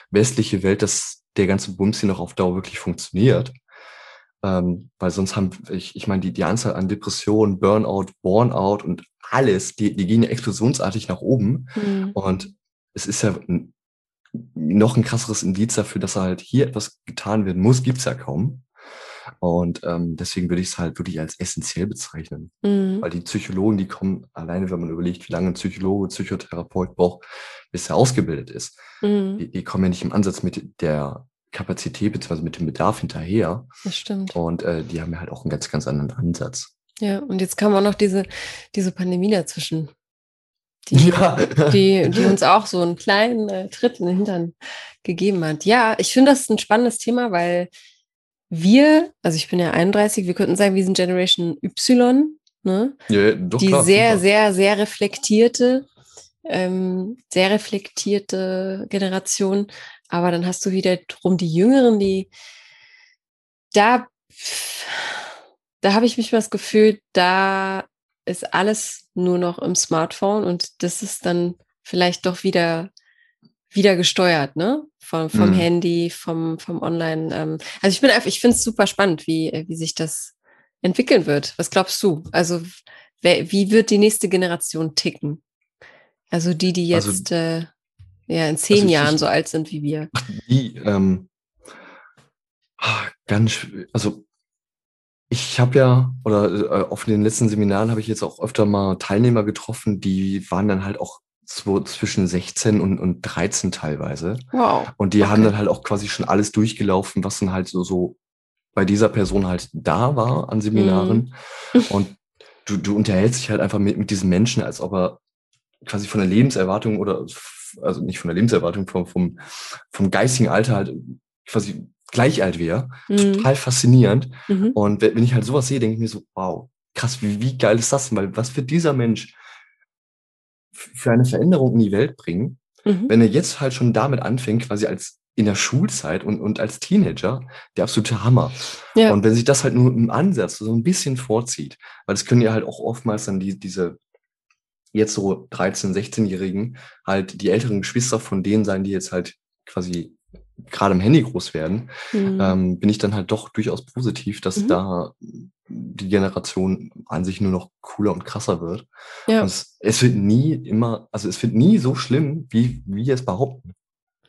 westliche Welt, dass der ganze Bums hier noch auf Dauer wirklich funktioniert. Ähm, weil sonst haben, ich, ich meine, die, die Anzahl an Depressionen, Burnout, Burnout und alles, die, die gehen ja explosionsartig nach oben. Mhm. Und es ist ja noch ein krasseres Indiz dafür, dass halt hier etwas getan werden muss, gibt's ja kaum. Und ähm, deswegen würde ich es halt wirklich als essentiell bezeichnen. Mhm. Weil die Psychologen, die kommen alleine, wenn man überlegt, wie lange ein Psychologe, Psychotherapeut braucht, bis er ausgebildet ist. Mhm. Die, die kommen ja nicht im Ansatz mit der Kapazität bzw. mit dem Bedarf hinterher. Das stimmt. Und äh, die haben ja halt auch einen ganz, ganz anderen Ansatz. Ja, und jetzt kam auch noch diese, diese Pandemie dazwischen. Die, ja. die, die uns auch so einen kleinen äh, Tritt in den Hintern gegeben hat. Ja, ich finde das ein spannendes Thema, weil wir, also ich bin ja 31, wir könnten sagen, wir sind Generation Y, ne? Ja, doch, die klar, sehr, super. sehr, sehr reflektierte, ähm, sehr reflektierte Generation. Aber dann hast du wieder drum die Jüngeren, die da, da habe ich mich mal das Gefühl, da ist alles nur noch im Smartphone und das ist dann vielleicht doch wieder wieder gesteuert, ne? Vom, vom mhm. Handy, vom, vom Online. Ähm. Also ich bin einfach, ich finde es super spannend, wie, wie sich das entwickeln wird. Was glaubst du? Also wer, wie wird die nächste Generation ticken? Also die, die also jetzt also, äh, ja, in zehn also Jahren ich, so alt sind wie wir. Die, ähm, ah, ganz, also ich habe ja, oder äh, auf den letzten Seminaren habe ich jetzt auch öfter mal Teilnehmer getroffen, die waren dann halt auch so zwischen 16 und, und 13 teilweise. Wow. Und die okay. haben dann halt auch quasi schon alles durchgelaufen, was dann halt so, so bei dieser Person halt da war an Seminaren. Mhm. Und du, du unterhältst dich halt einfach mit, mit diesen Menschen, als ob er quasi von der Lebenserwartung oder also nicht von der Lebenserwartung, vom, vom, vom geistigen Alter halt quasi gleich alt wäre. Mhm. Total faszinierend. Mhm. Und wenn ich halt sowas sehe, denke ich mir so, wow, krass, wie, wie geil ist das denn? Weil was wird dieser Mensch für eine Veränderung in die Welt bringen, mhm. wenn er jetzt halt schon damit anfängt, quasi als in der Schulzeit und, und als Teenager, der absolute Hammer. Ja. Und wenn sich das halt nur im Ansatz so ein bisschen vorzieht, weil das können ja halt auch oftmals dann die, diese jetzt so 13-, 16-Jährigen halt die älteren Geschwister von denen sein, die jetzt halt quasi gerade im Handy groß werden, mhm. ähm, bin ich dann halt doch durchaus positiv, dass mhm. da die Generation an sich nur noch cooler und krasser wird. Ja. Und es, es, wird nie immer, also es wird nie so schlimm, wie wir es behaupten.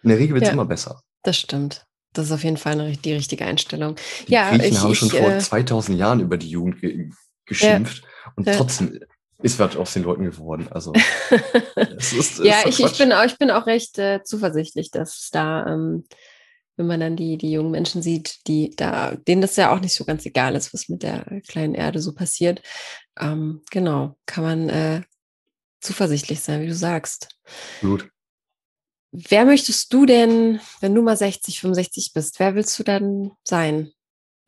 In der Regel wird es ja, immer besser. Das stimmt. Das ist auf jeden Fall eine, die richtige Einstellung. Die ja, Griechen ich, haben schon ich, vor äh, 2000 Jahren über die Jugend ge geschimpft ja, und trotzdem ist was aus den Leuten geworden. Also es ist, ja, ich, ich, bin auch, ich bin auch recht äh, zuversichtlich, dass da, ähm, wenn man dann die, die jungen Menschen sieht, die da, denen das ja auch nicht so ganz egal ist, was mit der kleinen Erde so passiert. Ähm, genau, kann man äh, zuversichtlich sein, wie du sagst. Gut. Wer möchtest du denn, wenn du mal 60, 65 bist, wer willst du dann sein?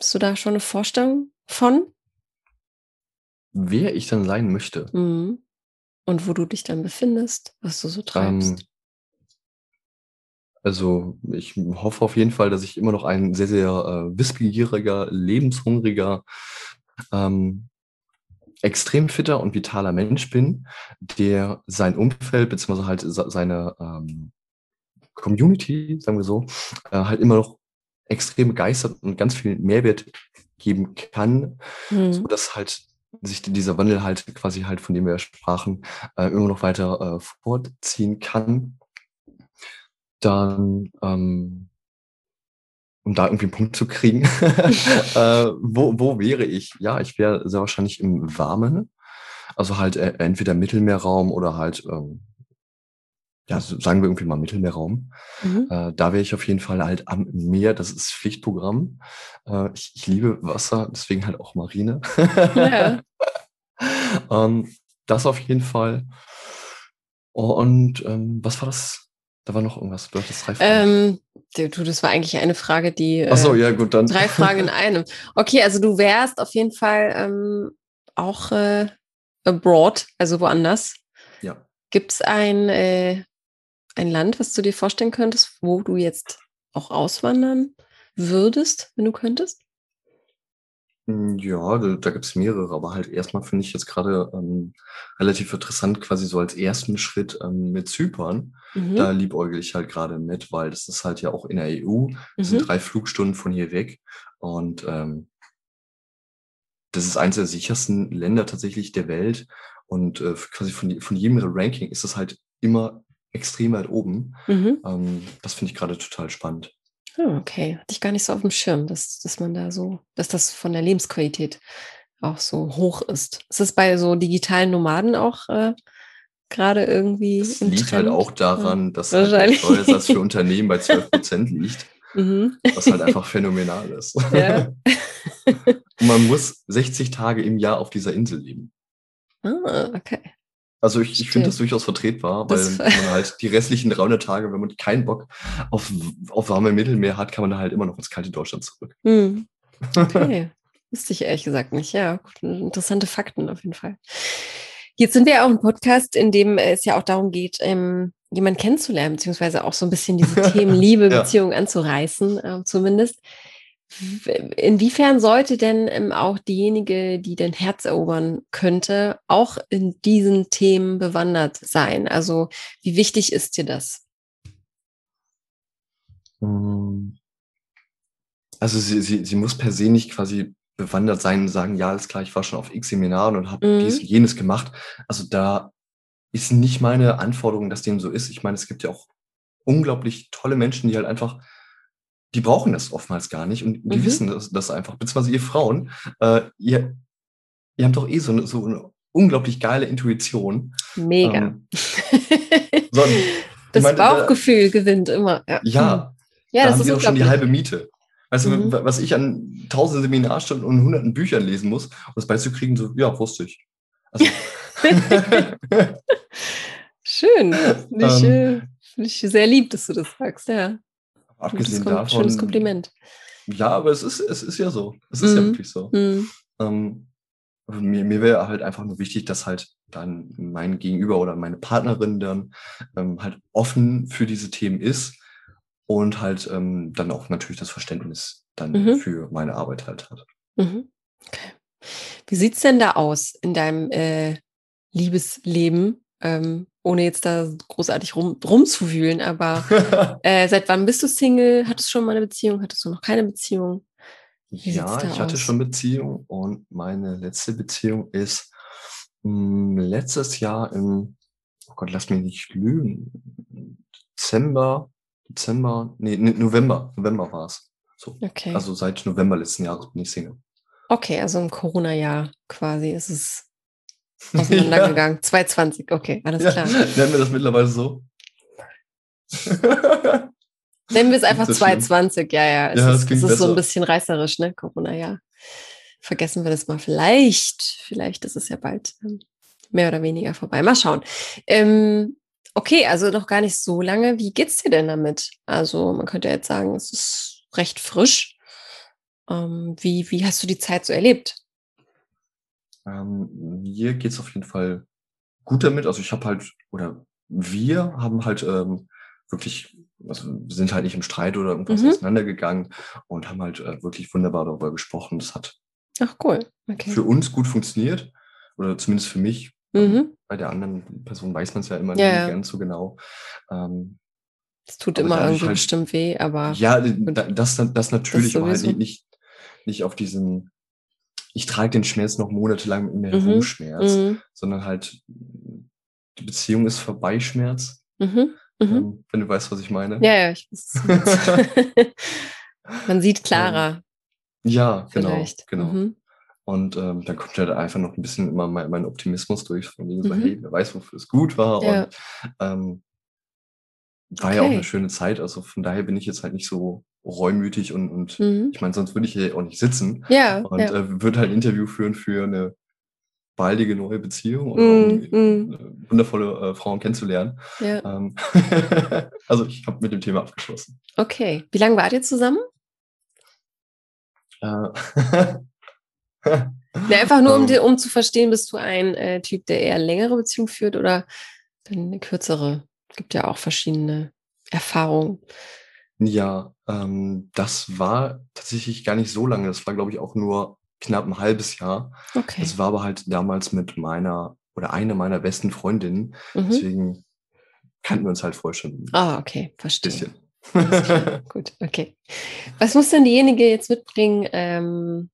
Hast du da schon eine Vorstellung von? Wer ich dann sein möchte. Mhm. Und wo du dich dann befindest, was du so treibst. Ähm, also ich hoffe auf jeden Fall, dass ich immer noch ein sehr, sehr äh, wissbegieriger, lebenshungriger, ähm, extrem fitter und vitaler Mensch bin, der sein Umfeld beziehungsweise halt seine ähm, Community, sagen wir so, äh, halt immer noch extrem begeistert und ganz viel Mehrwert geben kann, mhm. so dass halt sich dieser Wandel halt quasi halt, von dem wir sprachen, äh, immer noch weiter äh, fortziehen kann, dann, ähm, um da irgendwie einen Punkt zu kriegen, äh, wo, wo wäre ich? Ja, ich wäre sehr wahrscheinlich im Warmen, also halt äh, entweder Mittelmeerraum oder halt ähm, ja, sagen wir irgendwie mal Mittelmeerraum. Mhm. Äh, da wäre ich auf jeden Fall halt am Meer, das ist Pflichtprogramm. Äh, ich, ich, liebe Wasser, deswegen halt auch Marine. Ja. ähm, das auf jeden Fall. Und ähm, was war das? Da war noch irgendwas. Du hattest drei Fragen. Ähm, du, das war eigentlich eine Frage, die. Äh, Ach so, ja, gut, dann. Drei Fragen in einem. Okay, also du wärst auf jeden Fall ähm, auch äh, abroad, also woanders. Ja. Gibt es ein, äh, ein Land, was du dir vorstellen könntest, wo du jetzt auch auswandern würdest, wenn du könntest? Hm, ja, da, da gibt es mehrere, aber halt erstmal finde ich jetzt gerade ähm, relativ interessant, quasi so als ersten Schritt ähm, mit Zypern. Mhm. Da liebäugel ich halt gerade mit, weil das ist halt ja auch in der EU, das mhm. sind drei Flugstunden von hier weg. Und ähm, das ist eines der sichersten Länder tatsächlich der Welt. Und äh, quasi von, von jedem Ranking ist es halt immer extrem weit oben. Mhm. Ähm, das finde ich gerade total spannend. Oh, okay, hatte ich gar nicht so auf dem Schirm, dass, dass man da so, dass das von der Lebensqualität auch so hoch ist. Ist das bei so digitalen Nomaden auch äh, gerade irgendwie? Das liegt halt Trend? halt auch daran, ja. dass halt der Steuersatz für Unternehmen bei 12 Prozent liegt. Mhm. Was halt einfach phänomenal ist. Ja. Und man muss 60 Tage im Jahr auf dieser Insel leben. Ah, okay. Also ich, ich finde das durchaus vertretbar, weil das man halt die restlichen 300 Tage, wenn man keinen Bock auf, auf warme Mittelmeer hat, kann man halt immer noch ins kalte Deutschland zurück. Hm. Okay. Wüsste ich ehrlich gesagt nicht. Ja, interessante Fakten auf jeden Fall. Jetzt sind wir ja auch ein Podcast, in dem es ja auch darum geht, ähm, jemanden kennenzulernen, beziehungsweise auch so ein bisschen diese Themen Liebe, ja. Beziehung anzureißen, äh, zumindest. Inwiefern sollte denn ähm, auch diejenige, die dein Herz erobern könnte, auch in diesen Themen bewandert sein? Also wie wichtig ist dir das? Hm. Also sie, sie, sie muss per se nicht quasi bewandert sein und sagen, ja, alles klar, ich war schon auf X Seminaren und habe mhm. dies und jenes gemacht. Also da ist nicht meine Anforderung, dass dem so ist. Ich meine, es gibt ja auch unglaublich tolle Menschen, die halt einfach die brauchen das oftmals gar nicht und die mhm. wissen das, das, einfach, beziehungsweise ihr Frauen, äh, ihr, ihr habt doch eh so eine, so eine unglaublich geile Intuition. Mega. Ähm, so, das meine, Bauchgefühl da, gewinnt immer. Ja, ja, mhm. ja da das ist auch schon die halbe Miete. Weißt mhm. du, was ich an tausenden Seminarstunden und hunderten Büchern lesen muss, um das beizukriegen, so, ja, wusste ich. Also, Schön. Finde ich, ähm, find ich sehr lieb, dass du das sagst, ja. Abgesehen davon. Schönes Kompliment. Ja, aber es ist, es ist ja so. Es ist mm. ja mhm. wirklich so. Mm. Ähm, mir, mir wäre halt einfach nur wichtig, dass halt dann mein Gegenüber oder meine Partnerin dann ähm, halt offen für diese Themen ist und halt ähm, dann auch natürlich das Verständnis dann mhm. für meine Arbeit halt hat. Mhm. Okay. Wie sieht's denn da aus in deinem äh, Liebesleben? Ähm, ohne jetzt da großartig rum, rumzuwühlen, aber äh, seit wann bist du Single? Hattest du schon mal eine Beziehung? Hattest du noch keine Beziehung? Wie ja, ich aus? hatte schon Beziehung und meine letzte Beziehung ist mh, hm, letztes Jahr im, oh Gott, lass mich nicht lügen, Dezember, Dezember, nee, November, November war es. So. Okay. Also seit November letzten Jahres bin ich Single. Okay, also im Corona-Jahr quasi ist es auseinandergegangen. Ja. 220, okay, alles ja. klar. Nennen wir das mittlerweile so? Nennen wir es einfach 220, ja, ja. Es ja, ist, es ist so ein bisschen reißerisch, ne? Corona, ja. Vergessen wir das mal. Vielleicht, vielleicht ist es ja bald ähm, mehr oder weniger vorbei. Mal schauen. Ähm, okay, also noch gar nicht so lange. Wie geht's dir denn damit? Also, man könnte jetzt sagen, es ist recht frisch. Ähm, wie, wie hast du die Zeit so erlebt? Ähm, mir geht's auf jeden Fall gut damit. Also ich habe halt, oder wir haben halt ähm, wirklich, also wir sind halt nicht im Streit oder irgendwas mhm. auseinandergegangen und haben halt äh, wirklich wunderbar darüber gesprochen. Das hat Ach cool. Okay. für uns gut funktioniert. Oder zumindest für mich. Mhm. Bei der anderen Person weiß man es ja immer ja, nicht ganz so genau. Ähm, es tut immer irgendwie halt, bestimmt weh, aber. Ja, das, das, das natürlich, das aber halt nicht, nicht auf diesen ich trage den Schmerz noch monatelang mit mir mhm. Herumschmerz, mhm. sondern halt die Beziehung ist vorbei Schmerz. Mhm. Mhm. Ähm, wenn du weißt, was ich meine. Ja, ja, ich. Man sieht klarer. Ähm, ja, genau. Vielleicht. genau. Mhm. Und ähm, dann kommt halt einfach noch ein bisschen immer mein, mein Optimismus durch, von wegen so, mhm. hey, wer weiß, wofür es gut war. Ja. Und ähm, war okay. ja auch eine schöne Zeit. Also von daher bin ich jetzt halt nicht so reumütig und, und mhm. ich meine, sonst würde ich hier auch nicht sitzen. Ja. Und ja. Äh, würde halt ein Interview führen für eine baldige neue Beziehung und mm, mm. wundervolle äh, Frauen kennenzulernen. Ja. Ähm, also ich habe mit dem Thema abgeschlossen. Okay. Wie lange wart ihr zusammen? Äh. ja, einfach nur, um, um, um zu verstehen, bist du ein äh, Typ, der eher längere Beziehungen führt oder eine kürzere? Gibt ja auch verschiedene Erfahrungen. Ja, ähm, das war tatsächlich gar nicht so lange. Das war, glaube ich, auch nur knapp ein halbes Jahr. Okay. Das war aber halt damals mit meiner oder einer meiner besten Freundinnen. Mhm. Deswegen kannten wir uns halt vorher schon. Ah, okay, verstehe. Bisschen. Gut, okay. Was muss denn diejenige jetzt mitbringen, ähm,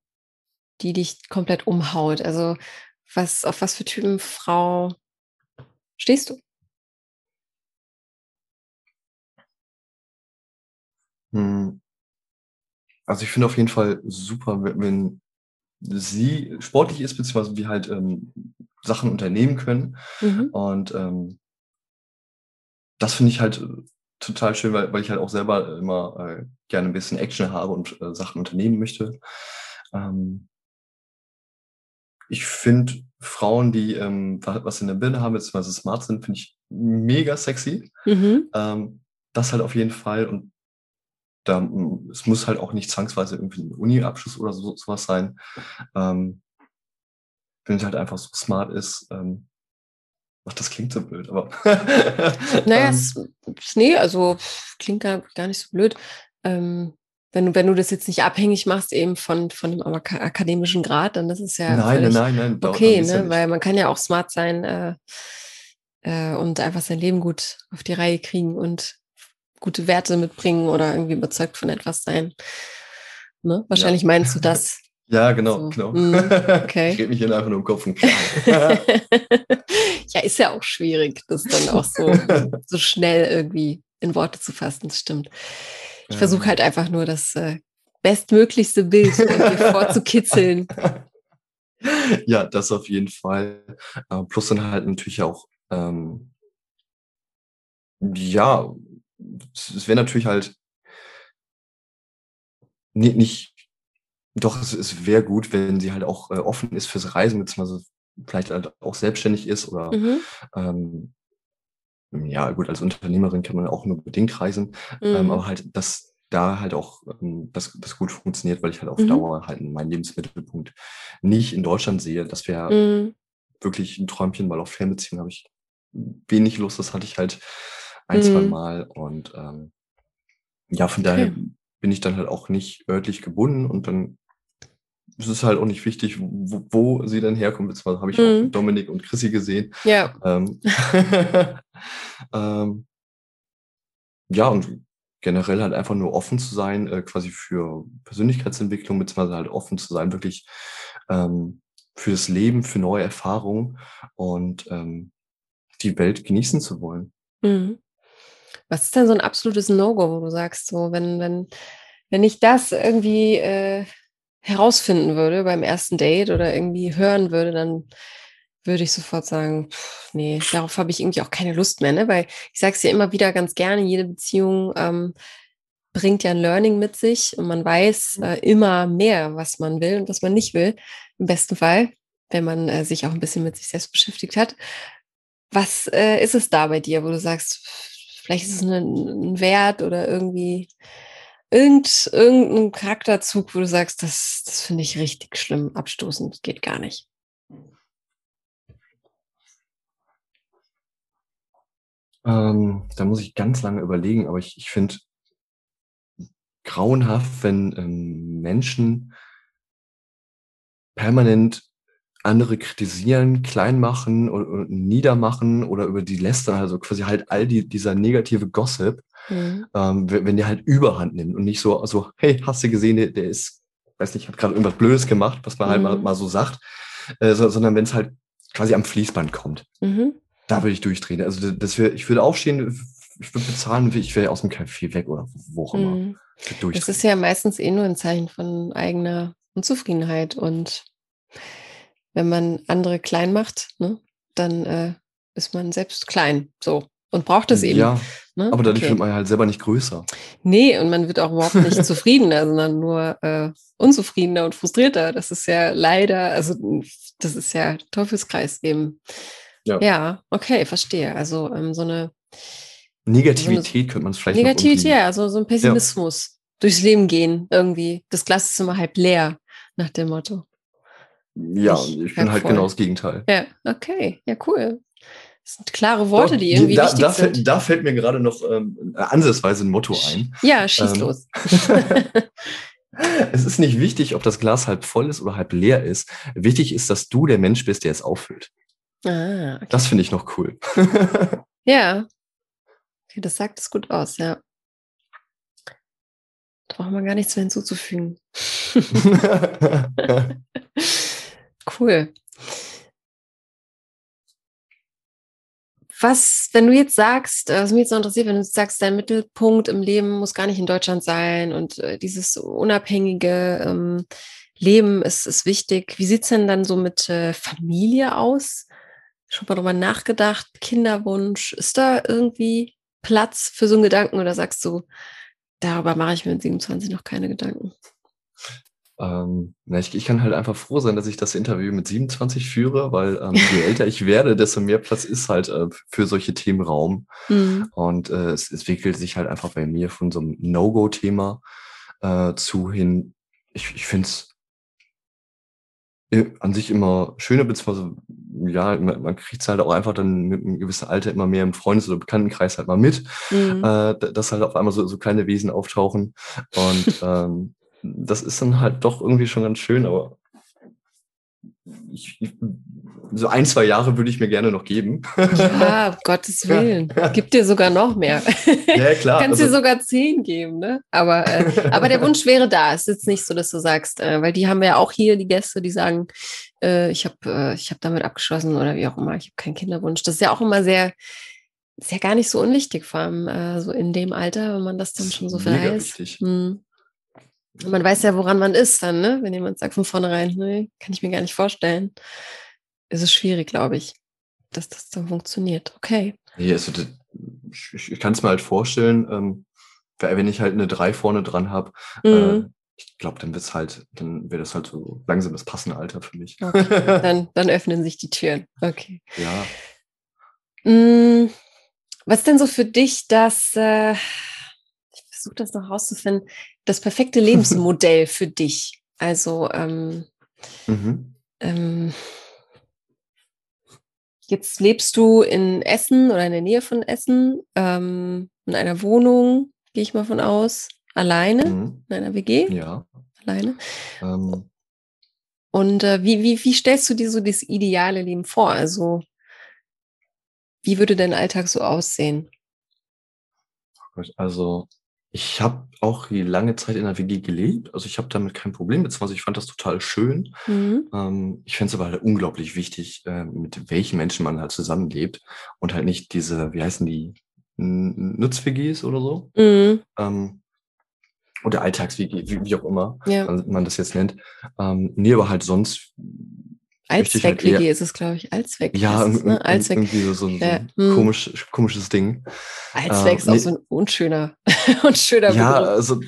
die dich komplett umhaut? Also was, auf was für Typen Frau stehst du? Also ich finde auf jeden Fall super, wenn sie sportlich ist, beziehungsweise wir halt ähm, Sachen unternehmen können. Mhm. Und ähm, das finde ich halt äh, total schön, weil, weil ich halt auch selber immer äh, gerne ein bisschen Action habe und äh, Sachen unternehmen möchte. Ähm, ich finde Frauen, die ähm, was in der Birne haben, beziehungsweise smart sind, finde ich mega sexy. Mhm. Ähm, das halt auf jeden Fall. Und da, hm, es muss halt auch nicht zwangsweise irgendwie ein Uni-Abschluss oder so, sowas sein. Ähm, wenn es halt einfach so smart ist, ähm, ach, das klingt so blöd, aber. naja, ähm, es, nee, also klingt gar, gar nicht so blöd. Ähm, wenn du, wenn du das jetzt nicht abhängig machst eben von, von dem akademischen Grad, dann ist es ja nein, nein, nein, nein, okay, ne? Ja weil man kann ja auch smart sein äh, äh, und einfach sein Leben gut auf die Reihe kriegen und gute Werte mitbringen oder irgendwie überzeugt von etwas sein. Ne? Wahrscheinlich ja. meinst du das. Ja, genau, so. genau. Mm, okay. Ich rede mich hier einfach nur im Kopf und klar. ja, ist ja auch schwierig, das dann auch so, so schnell irgendwie in Worte zu fassen, das stimmt. Ich ja. versuche halt einfach nur das äh, bestmöglichste Bild vorzukitzeln. Ja, das auf jeden Fall. Äh, plus dann halt natürlich auch, ähm, ja, es wäre natürlich halt nicht, nicht doch, es, es wäre gut, wenn sie halt auch äh, offen ist fürs Reisen, beziehungsweise vielleicht halt auch selbstständig ist oder mhm. ähm, ja, gut, als Unternehmerin kann man auch nur bedingt reisen, ähm, mhm. ähm, aber halt, dass da halt auch ähm, das, das gut funktioniert, weil ich halt auf mhm. Dauer halt meinen Lebensmittelpunkt nicht in Deutschland sehe. Das wäre mhm. wirklich ein Träumchen, weil auf Fernbeziehungen habe ich wenig Lust. Das hatte ich halt ein, zwei mhm. Mal und ähm, ja, von daher okay. bin ich dann halt auch nicht örtlich gebunden und dann es ist halt auch nicht wichtig, wo, wo sie dann herkommen. Jetzt habe ich mhm. auch Dominik und Chrissy gesehen. Ja. Ähm, ähm, ja, und generell halt einfach nur offen zu sein, äh, quasi für Persönlichkeitsentwicklung, beziehungsweise halt offen zu sein, wirklich ähm, für das Leben, für neue Erfahrungen und ähm, die Welt genießen zu wollen. Mhm. Was ist denn so ein absolutes No-Go, wo du sagst, so, wenn, wenn, wenn ich das irgendwie äh, herausfinden würde beim ersten Date oder irgendwie hören würde, dann würde ich sofort sagen, pff, nee, darauf habe ich irgendwie auch keine Lust mehr, ne? Weil ich sage es ja immer wieder ganz gerne, jede Beziehung ähm, bringt ja ein Learning mit sich und man weiß mhm. äh, immer mehr, was man will und was man nicht will, im besten Fall, wenn man äh, sich auch ein bisschen mit sich selbst beschäftigt hat. Was äh, ist es da bei dir, wo du sagst, vielleicht ist es ein, ein Wert oder irgendwie irgend, irgendein Charakterzug, wo du sagst, das, das finde ich richtig schlimm, abstoßend, geht gar nicht. Ähm, da muss ich ganz lange überlegen, aber ich, ich finde grauenhaft, wenn ähm, Menschen permanent andere kritisieren, klein machen und, und niedermachen oder über die lästern, also quasi halt all die, dieser negative Gossip, mhm. ähm, wenn der halt Überhand nimmt und nicht so, so hey, hast du gesehen, der, der ist, weiß nicht, hat gerade irgendwas Blödes gemacht, was man halt mhm. halt mal, mal so sagt, äh, so, sondern wenn es halt quasi am Fließband kommt, mhm. da würde ich durchdrehen. Also das wär, ich würde aufstehen, ich würde bezahlen, ich wäre aus dem Café weg oder wo auch immer. Mhm. Das ist ja meistens eh nur ein Zeichen von eigener Unzufriedenheit und wenn man andere klein macht, ne, dann äh, ist man selbst klein. So. Und braucht es eben. Ja. Ne? Aber dadurch okay. wird man halt selber nicht größer. Nee, und man wird auch überhaupt nicht zufriedener, sondern nur äh, unzufriedener und frustrierter. Das ist ja leider, also das ist ja Teufelskreis eben. Ja, ja okay, verstehe. Also ähm, so eine Negativität so eine, könnte man es vielleicht Negativität, ja, also so ein Pessimismus ja. durchs Leben gehen irgendwie. Das Glas ist immer halb leer, nach dem Motto. Ja, ich, ich bin halt voll. genau das Gegenteil. Ja, okay, ja, cool. Das sind klare Worte, die irgendwie da, wichtig da sind. Fällt, da fällt mir gerade noch ähm, ansatzweise ein Motto ein. Ja, schieß ähm, los. es ist nicht wichtig, ob das Glas halb voll ist oder halb leer ist. Wichtig ist, dass du der Mensch bist, der es auffüllt. Ah, okay. Das finde ich noch cool. ja. Okay, das sagt es gut aus, ja. Da braucht man gar nichts mehr hinzuzufügen. Cool. Was, wenn du jetzt sagst, äh, was mich jetzt noch interessiert, wenn du sagst, dein Mittelpunkt im Leben muss gar nicht in Deutschland sein und äh, dieses unabhängige ähm, Leben ist, ist wichtig. Wie sieht es denn dann so mit äh, Familie aus? Schon mal drüber nachgedacht, Kinderwunsch, ist da irgendwie Platz für so einen Gedanken oder sagst du, darüber mache ich mir mit 27 noch keine Gedanken? Ähm, na, ich, ich, kann halt einfach froh sein, dass ich das Interview mit 27 führe, weil ähm, je älter ich werde, desto mehr Platz ist halt äh, für solche Themen Raum. Mhm. Und äh, es entwickelt sich halt einfach bei mir von so einem No-Go-Thema äh, zu hin. Ich, ich finde es an sich immer schöner, beziehungsweise ja, man, man kriegt es halt auch einfach dann mit einem gewissen Alter immer mehr im Freundes- oder Bekanntenkreis halt mal mit, mhm. äh, dass halt auf einmal so, so kleine Wesen auftauchen. Und ähm, das ist dann halt doch irgendwie schon ganz schön, aber ich, ich, so ein, zwei Jahre würde ich mir gerne noch geben. Ja, um Gottes Willen. Gibt dir sogar noch mehr. Ja, klar. Kannst also, dir sogar zehn geben, ne? Aber, äh, aber der Wunsch wäre da. Es ist jetzt nicht so, dass du sagst, äh, weil die haben ja auch hier die Gäste, die sagen, äh, ich habe äh, ich hab damit abgeschlossen oder wie auch immer, ich habe keinen Kinderwunsch. Das ist ja auch immer sehr, ist ja gar nicht so unwichtig, vor allem äh, so in dem Alter, wenn man das dann schon so verheißt. Hm. Man weiß ja, woran man ist dann, ne? Wenn jemand sagt von vornherein, ne, kann ich mir gar nicht vorstellen. Ist es schwierig, glaube ich, dass das dann funktioniert. Okay. Nee, also ich, ich kann es mir halt vorstellen, ähm, wenn ich halt eine 3 vorne dran habe, äh, mhm. äh, ich glaube, dann wird es halt, dann wäre das halt so langsam das passende Alter für mich. Okay. Dann, dann öffnen sich die Türen. Okay. Ja. Mm, was denn so für dich das, äh, versuche das noch rauszufinden, das perfekte Lebensmodell für dich? Also, ähm, mhm. ähm, jetzt lebst du in Essen oder in der Nähe von Essen, ähm, in einer Wohnung, gehe ich mal von aus, alleine, mhm. in einer WG? Ja. Alleine. Ähm. Und äh, wie, wie, wie stellst du dir so das ideale Leben vor? Also, wie würde dein Alltag so aussehen? Also, ich habe auch lange Zeit in der WG gelebt. Also ich habe damit kein Problem, beziehungsweise ich fand das total schön. Mhm. Ähm, ich fände es aber halt unglaublich wichtig, äh, mit welchen Menschen man halt zusammenlebt und halt nicht diese, wie heißen die, Nutz-WGs oder so. Mhm. Ähm, oder Alltags-WG, wie, wie, auch immer ja. man, man, das jetzt nennt. Ähm, nee, aber halt sonst Allzweck-WG halt ist es, glaube ich. Allzweck. Ja, es, ne? Allzweck. irgendwie so, so, so ja. ein hm. komisch, komisches Ding. Allzweck äh, ist auch nee. so ein unschöner, unschöner Ja, Begriff. also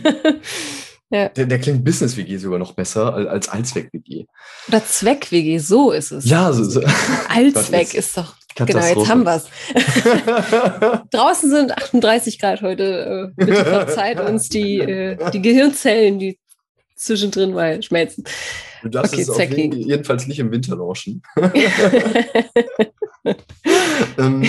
ja. Der, der klingt Business-WG sogar noch besser als Allzweck-WG. Oder Zweck-WG, so ist es. Ja, so. so. Allzweck ist doch. Genau, jetzt haben wir es. Draußen sind 38 Grad heute. Äh, bitte verzeiht uns die, äh, die Gehirnzellen, die zwischendrin mal schmelzen. Du darfst okay, es auf jeden, jedenfalls nicht im Winter launchen. ähm,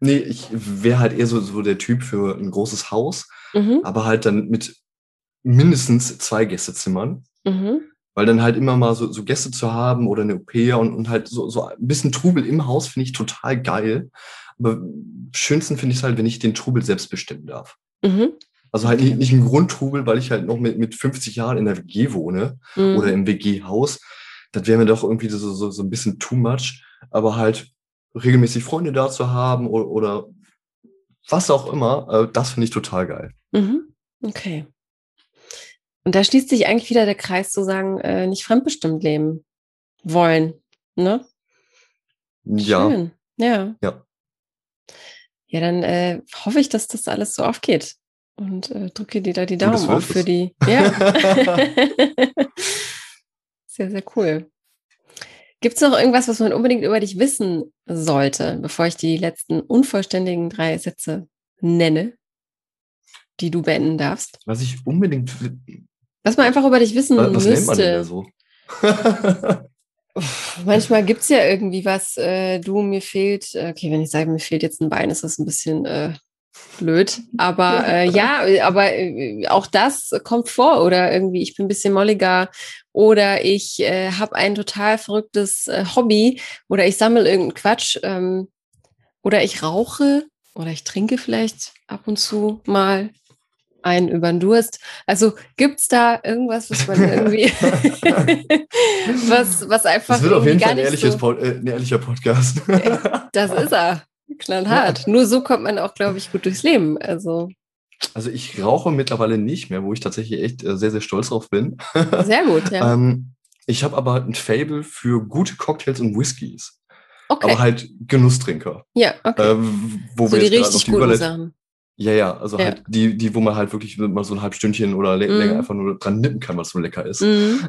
nee, ich wäre halt eher so, so der Typ für ein großes Haus, mhm. aber halt dann mit mindestens zwei Gästezimmern. Mhm. Weil dann halt immer mal so, so Gäste zu haben oder eine OP und, und halt so, so ein bisschen Trubel im Haus finde ich total geil. Aber schönsten finde ich es halt, wenn ich den Trubel selbst bestimmen darf. Mhm. Also halt nicht, nicht ein Grundtrubel, weil ich halt noch mit, mit 50 Jahren in der WG wohne mhm. oder im WG-Haus. Das wäre mir doch irgendwie so, so, so ein bisschen too much. Aber halt regelmäßig Freunde da zu haben oder, oder was auch immer, äh, das finde ich total geil. Mhm. Okay. Und da schließt sich eigentlich wieder der Kreis zu sagen, äh, nicht fremdbestimmt leben wollen, ne? Ja. Schön. Ja. Ja. Ja, dann äh, hoffe ich, dass das alles so aufgeht und äh, drücke dir da die Daumen auf für die. Ja. sehr, sehr cool. Gibt es noch irgendwas, was man unbedingt über dich wissen sollte, bevor ich die letzten unvollständigen drei Sätze nenne, die du beenden darfst? Was ich unbedingt. Was man einfach über dich wissen was, was müsste. Man denn so? Manchmal gibt es ja irgendwie was, äh, du, mir fehlt, äh, okay, wenn ich sage, mir fehlt jetzt ein Bein, ist das ein bisschen äh, blöd. Aber äh, ja, aber äh, auch das kommt vor. Oder irgendwie, ich bin ein bisschen molliger oder ich äh, habe ein total verrücktes äh, Hobby oder ich sammle irgendeinen Quatsch ähm, oder ich rauche oder ich trinke vielleicht ab und zu mal einen über den Durst. Also gibt es da irgendwas, was man irgendwie, was, was einfach. Das wird auf jeden Fall ein, ehrliches so, äh, ein ehrlicher Podcast. das ist er. Knallhart. Nur so kommt man auch, glaube ich, gut durchs Leben. Also. Also ich rauche mittlerweile nicht mehr, wo ich tatsächlich echt äh, sehr, sehr stolz drauf bin. Sehr gut, ja. ähm, ich habe aber ein Fable für gute Cocktails und Whiskys. Okay. Aber halt Genusstrinker. Ja, okay. Ähm, wo so wir die richtig die guten Sachen. Ja, ja, also ja. halt die, die, wo man halt wirklich mal so ein halb Stündchen oder mm. länger einfach nur dran nippen kann, was so lecker ist. Mm.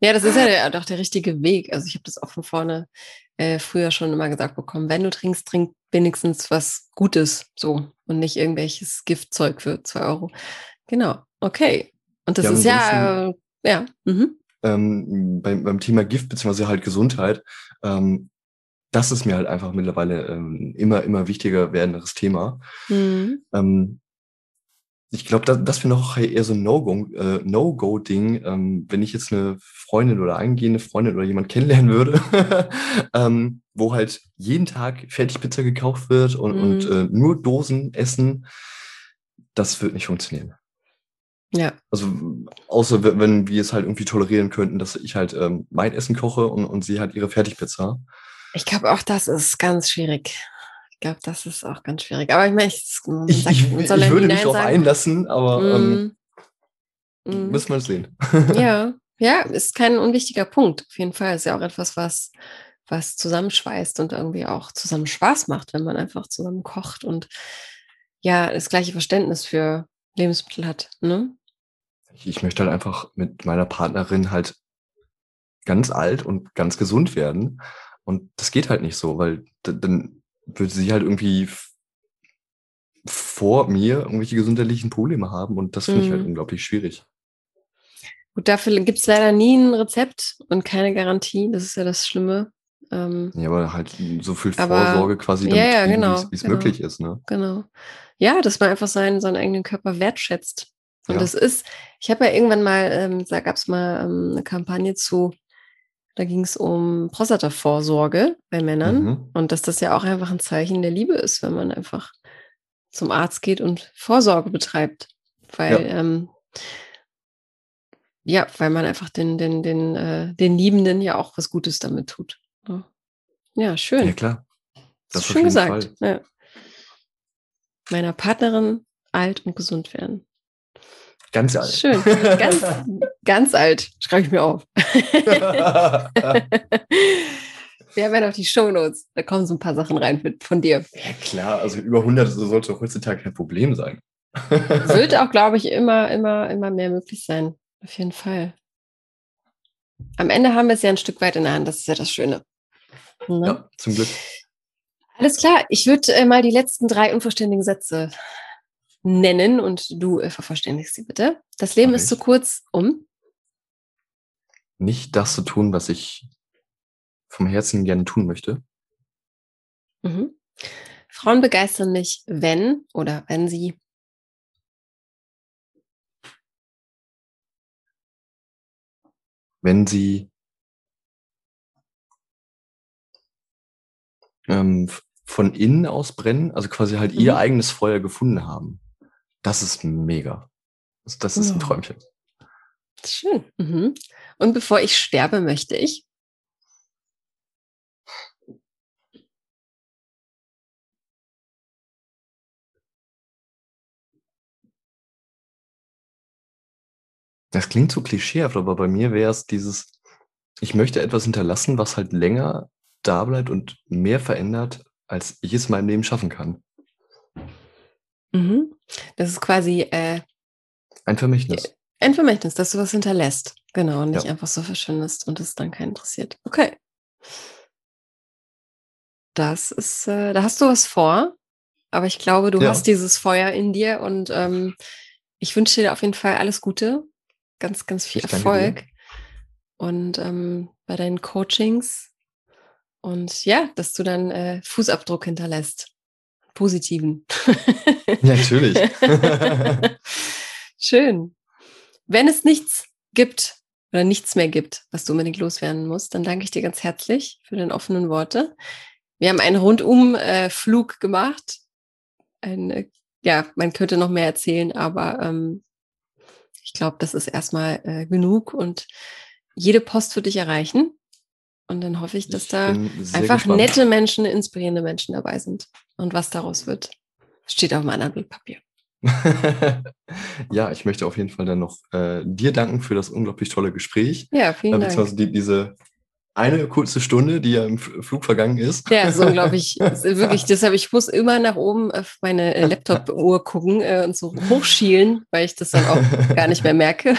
ja, das ist ja der, doch der richtige Weg. Also ich habe das auch von vorne äh, früher schon immer gesagt bekommen, wenn du trinkst, trink wenigstens was Gutes so und nicht irgendwelches Giftzeug für zwei Euro. Genau, okay. Und das ja, ist ja, äh, ja. Mhm. Ähm, beim, beim Thema Gift beziehungsweise halt Gesundheit, ähm, das ist mir halt einfach mittlerweile ähm, immer, immer wichtiger werdendes Thema. Mhm. Ähm, ich glaube, das, das wäre noch eher so ein äh, No-Go-Ding, äh, no ähm, wenn ich jetzt eine Freundin oder eingehende Freundin oder jemand kennenlernen würde, ähm, wo halt jeden Tag Fertigpizza gekauft wird und, mhm. und äh, nur Dosen essen, das wird nicht funktionieren. Ja. Also, außer wenn wir es halt irgendwie tolerieren könnten, dass ich halt ähm, mein Essen koche und, und sie halt ihre Fertigpizza. Ich glaube, auch das ist ganz schwierig glaube, das ist auch ganz schwierig. Aber ich meine, ich, ich, ich, ich würde mich darauf einlassen, aber mm. ähm, mm. muss man sehen. ja, ja, ist kein unwichtiger Punkt. Auf jeden Fall ist ja auch etwas, was, was zusammenschweißt und irgendwie auch zusammen Spaß macht, wenn man einfach zusammen kocht und ja, das gleiche Verständnis für Lebensmittel hat. Ne? Ich möchte halt einfach mit meiner Partnerin halt ganz alt und ganz gesund werden. Und das geht halt nicht so, weil dann würde sie halt irgendwie vor mir irgendwelche gesundheitlichen Probleme haben und das finde mhm. ich halt mhm. unglaublich schwierig. Gut, dafür gibt es leider nie ein Rezept und keine Garantie, das ist ja das Schlimme. Ähm, ja, aber halt so viel aber, Vorsorge quasi, damit, ja, ja, genau, wie es genau, möglich ist. Ne? Genau. Ja, dass man einfach seinen, seinen eigenen Körper wertschätzt. Und ja. das ist, ich habe ja irgendwann mal, ähm, da gab es mal ähm, eine Kampagne zu da ging es um Prostatavorsorge bei Männern mhm. und dass das ja auch einfach ein Zeichen der Liebe ist, wenn man einfach zum Arzt geht und Vorsorge betreibt. Weil, ja, ähm, ja weil man einfach den, den, den, äh, den Liebenden ja auch was Gutes damit tut. Ja, schön. Ja, klar. Das ist schön gesagt. Ja. Meiner Partnerin alt und gesund werden. Ganz alt. Schön. Ganz, ganz alt. Schreibe ich mir auf. Wir haben ja noch die Shownotes. Da kommen so ein paar Sachen rein von dir. Ja, klar. Also über 100 sollte auch heutzutage kein Problem sein. Wird auch, glaube ich, immer, immer, immer mehr möglich sein. Auf jeden Fall. Am Ende haben wir es ja ein Stück weit in der Hand. Das ist ja das Schöne. Ne? Ja, zum Glück. Alles klar. Ich würde äh, mal die letzten drei unvollständigen Sätze nennen und du äh, vervollständigst sie bitte. Das Leben ist zu kurz, um nicht das zu tun, was ich vom Herzen gerne tun möchte. Mhm. Frauen begeistern mich, wenn oder wenn sie wenn sie ähm, von innen aus brennen, also quasi halt mhm. ihr eigenes Feuer gefunden haben. Das ist mega. Das, das ist ein Träumchen. Schön. Mhm. Und bevor ich sterbe, möchte ich. Das klingt so klischeehaft, aber bei mir wäre es dieses, ich möchte etwas hinterlassen, was halt länger da bleibt und mehr verändert, als ich es in meinem Leben schaffen kann. Mhm. Das ist quasi äh, ein Vermächtnis. Ein Vermächtnis, dass du was hinterlässt. Genau, und nicht ja. einfach so verschwindest und es dann keinen interessiert. Okay. Das ist, äh, da hast du was vor, aber ich glaube, du ja. hast dieses Feuer in dir und ähm, ich wünsche dir auf jeden Fall alles Gute, ganz, ganz viel ich Erfolg und ähm, bei deinen Coachings und ja, dass du dann äh, Fußabdruck hinterlässt, positiven. Natürlich. Schön. Wenn es nichts gibt oder nichts mehr gibt, was du unbedingt loswerden musst, dann danke ich dir ganz herzlich für deine offenen Worte. Wir haben einen Rundumflug äh, gemacht. Ein, äh, ja, man könnte noch mehr erzählen, aber ähm, ich glaube, das ist erstmal äh, genug und jede Post wird dich erreichen. Und dann hoffe ich, dass ich da einfach gespannt. nette Menschen, inspirierende Menschen dabei sind. Und was daraus wird, steht auf meinem anderen Blatt Papier. ja, ich möchte auf jeden Fall dann noch äh, dir danken für das unglaublich tolle Gespräch. Ja, vielen äh, Dank. Die, diese eine kurze Stunde, die ja im Flug vergangen ist. Ja, so unglaublich. wirklich, deshalb, ich muss immer nach oben auf meine äh, Laptop-Uhr gucken äh, und so hochschielen, weil ich das dann auch gar nicht mehr merke.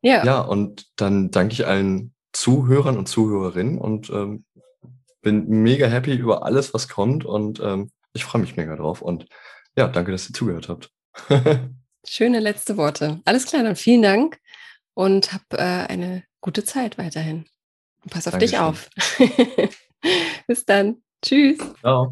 ja. Ja, und dann danke ich allen Zuhörern und Zuhörerinnen und ähm, bin mega happy über alles, was kommt und ähm, ich freue mich mega drauf. Und ja, danke, dass ihr zugehört habt. Schöne letzte Worte. Alles klar, dann vielen Dank und hab äh, eine gute Zeit weiterhin. Und pass auf Dankeschön. dich auf. Bis dann. Tschüss. Ciao.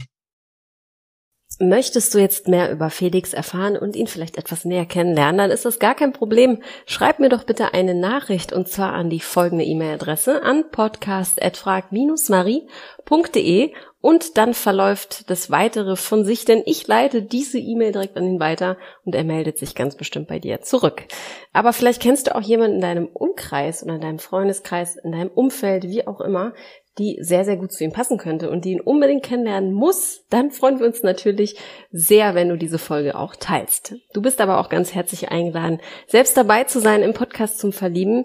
Möchtest du jetzt mehr über Felix erfahren und ihn vielleicht etwas näher kennenlernen, dann ist das gar kein Problem. Schreib mir doch bitte eine Nachricht und zwar an die folgende E-Mail-Adresse an podcast.frag-marie.de und dann verläuft das Weitere von sich, denn ich leite diese E-Mail direkt an ihn weiter und er meldet sich ganz bestimmt bei dir zurück. Aber vielleicht kennst du auch jemanden in deinem Umkreis oder in deinem Freundeskreis, in deinem Umfeld, wie auch immer, die sehr, sehr gut zu ihm passen könnte und die ihn unbedingt kennenlernen muss, dann freuen wir uns natürlich sehr, wenn du diese Folge auch teilst. Du bist aber auch ganz herzlich eingeladen, selbst dabei zu sein im Podcast zum Verlieben.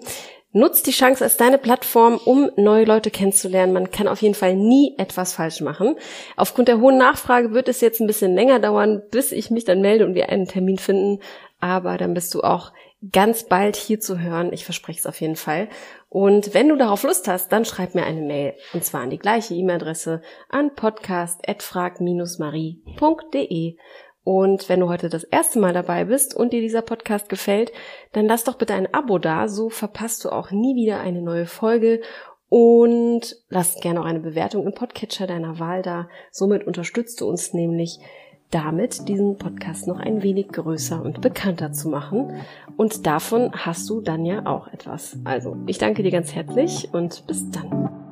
Nutz die Chance als deine Plattform, um neue Leute kennenzulernen. Man kann auf jeden Fall nie etwas falsch machen. Aufgrund der hohen Nachfrage wird es jetzt ein bisschen länger dauern, bis ich mich dann melde und wir einen Termin finden. Aber dann bist du auch ganz bald hier zu hören. Ich verspreche es auf jeden Fall. Und wenn du darauf Lust hast, dann schreib mir eine Mail. Und zwar an die gleiche E-Mail-Adresse an podcast.frag-marie.de. Und wenn du heute das erste Mal dabei bist und dir dieser Podcast gefällt, dann lass doch bitte ein Abo da, so verpasst du auch nie wieder eine neue Folge und lass gerne auch eine Bewertung im Podcatcher deiner Wahl da. Somit unterstützt du uns nämlich damit, diesen Podcast noch ein wenig größer und bekannter zu machen. Und davon hast du dann ja auch etwas. Also, ich danke dir ganz herzlich und bis dann.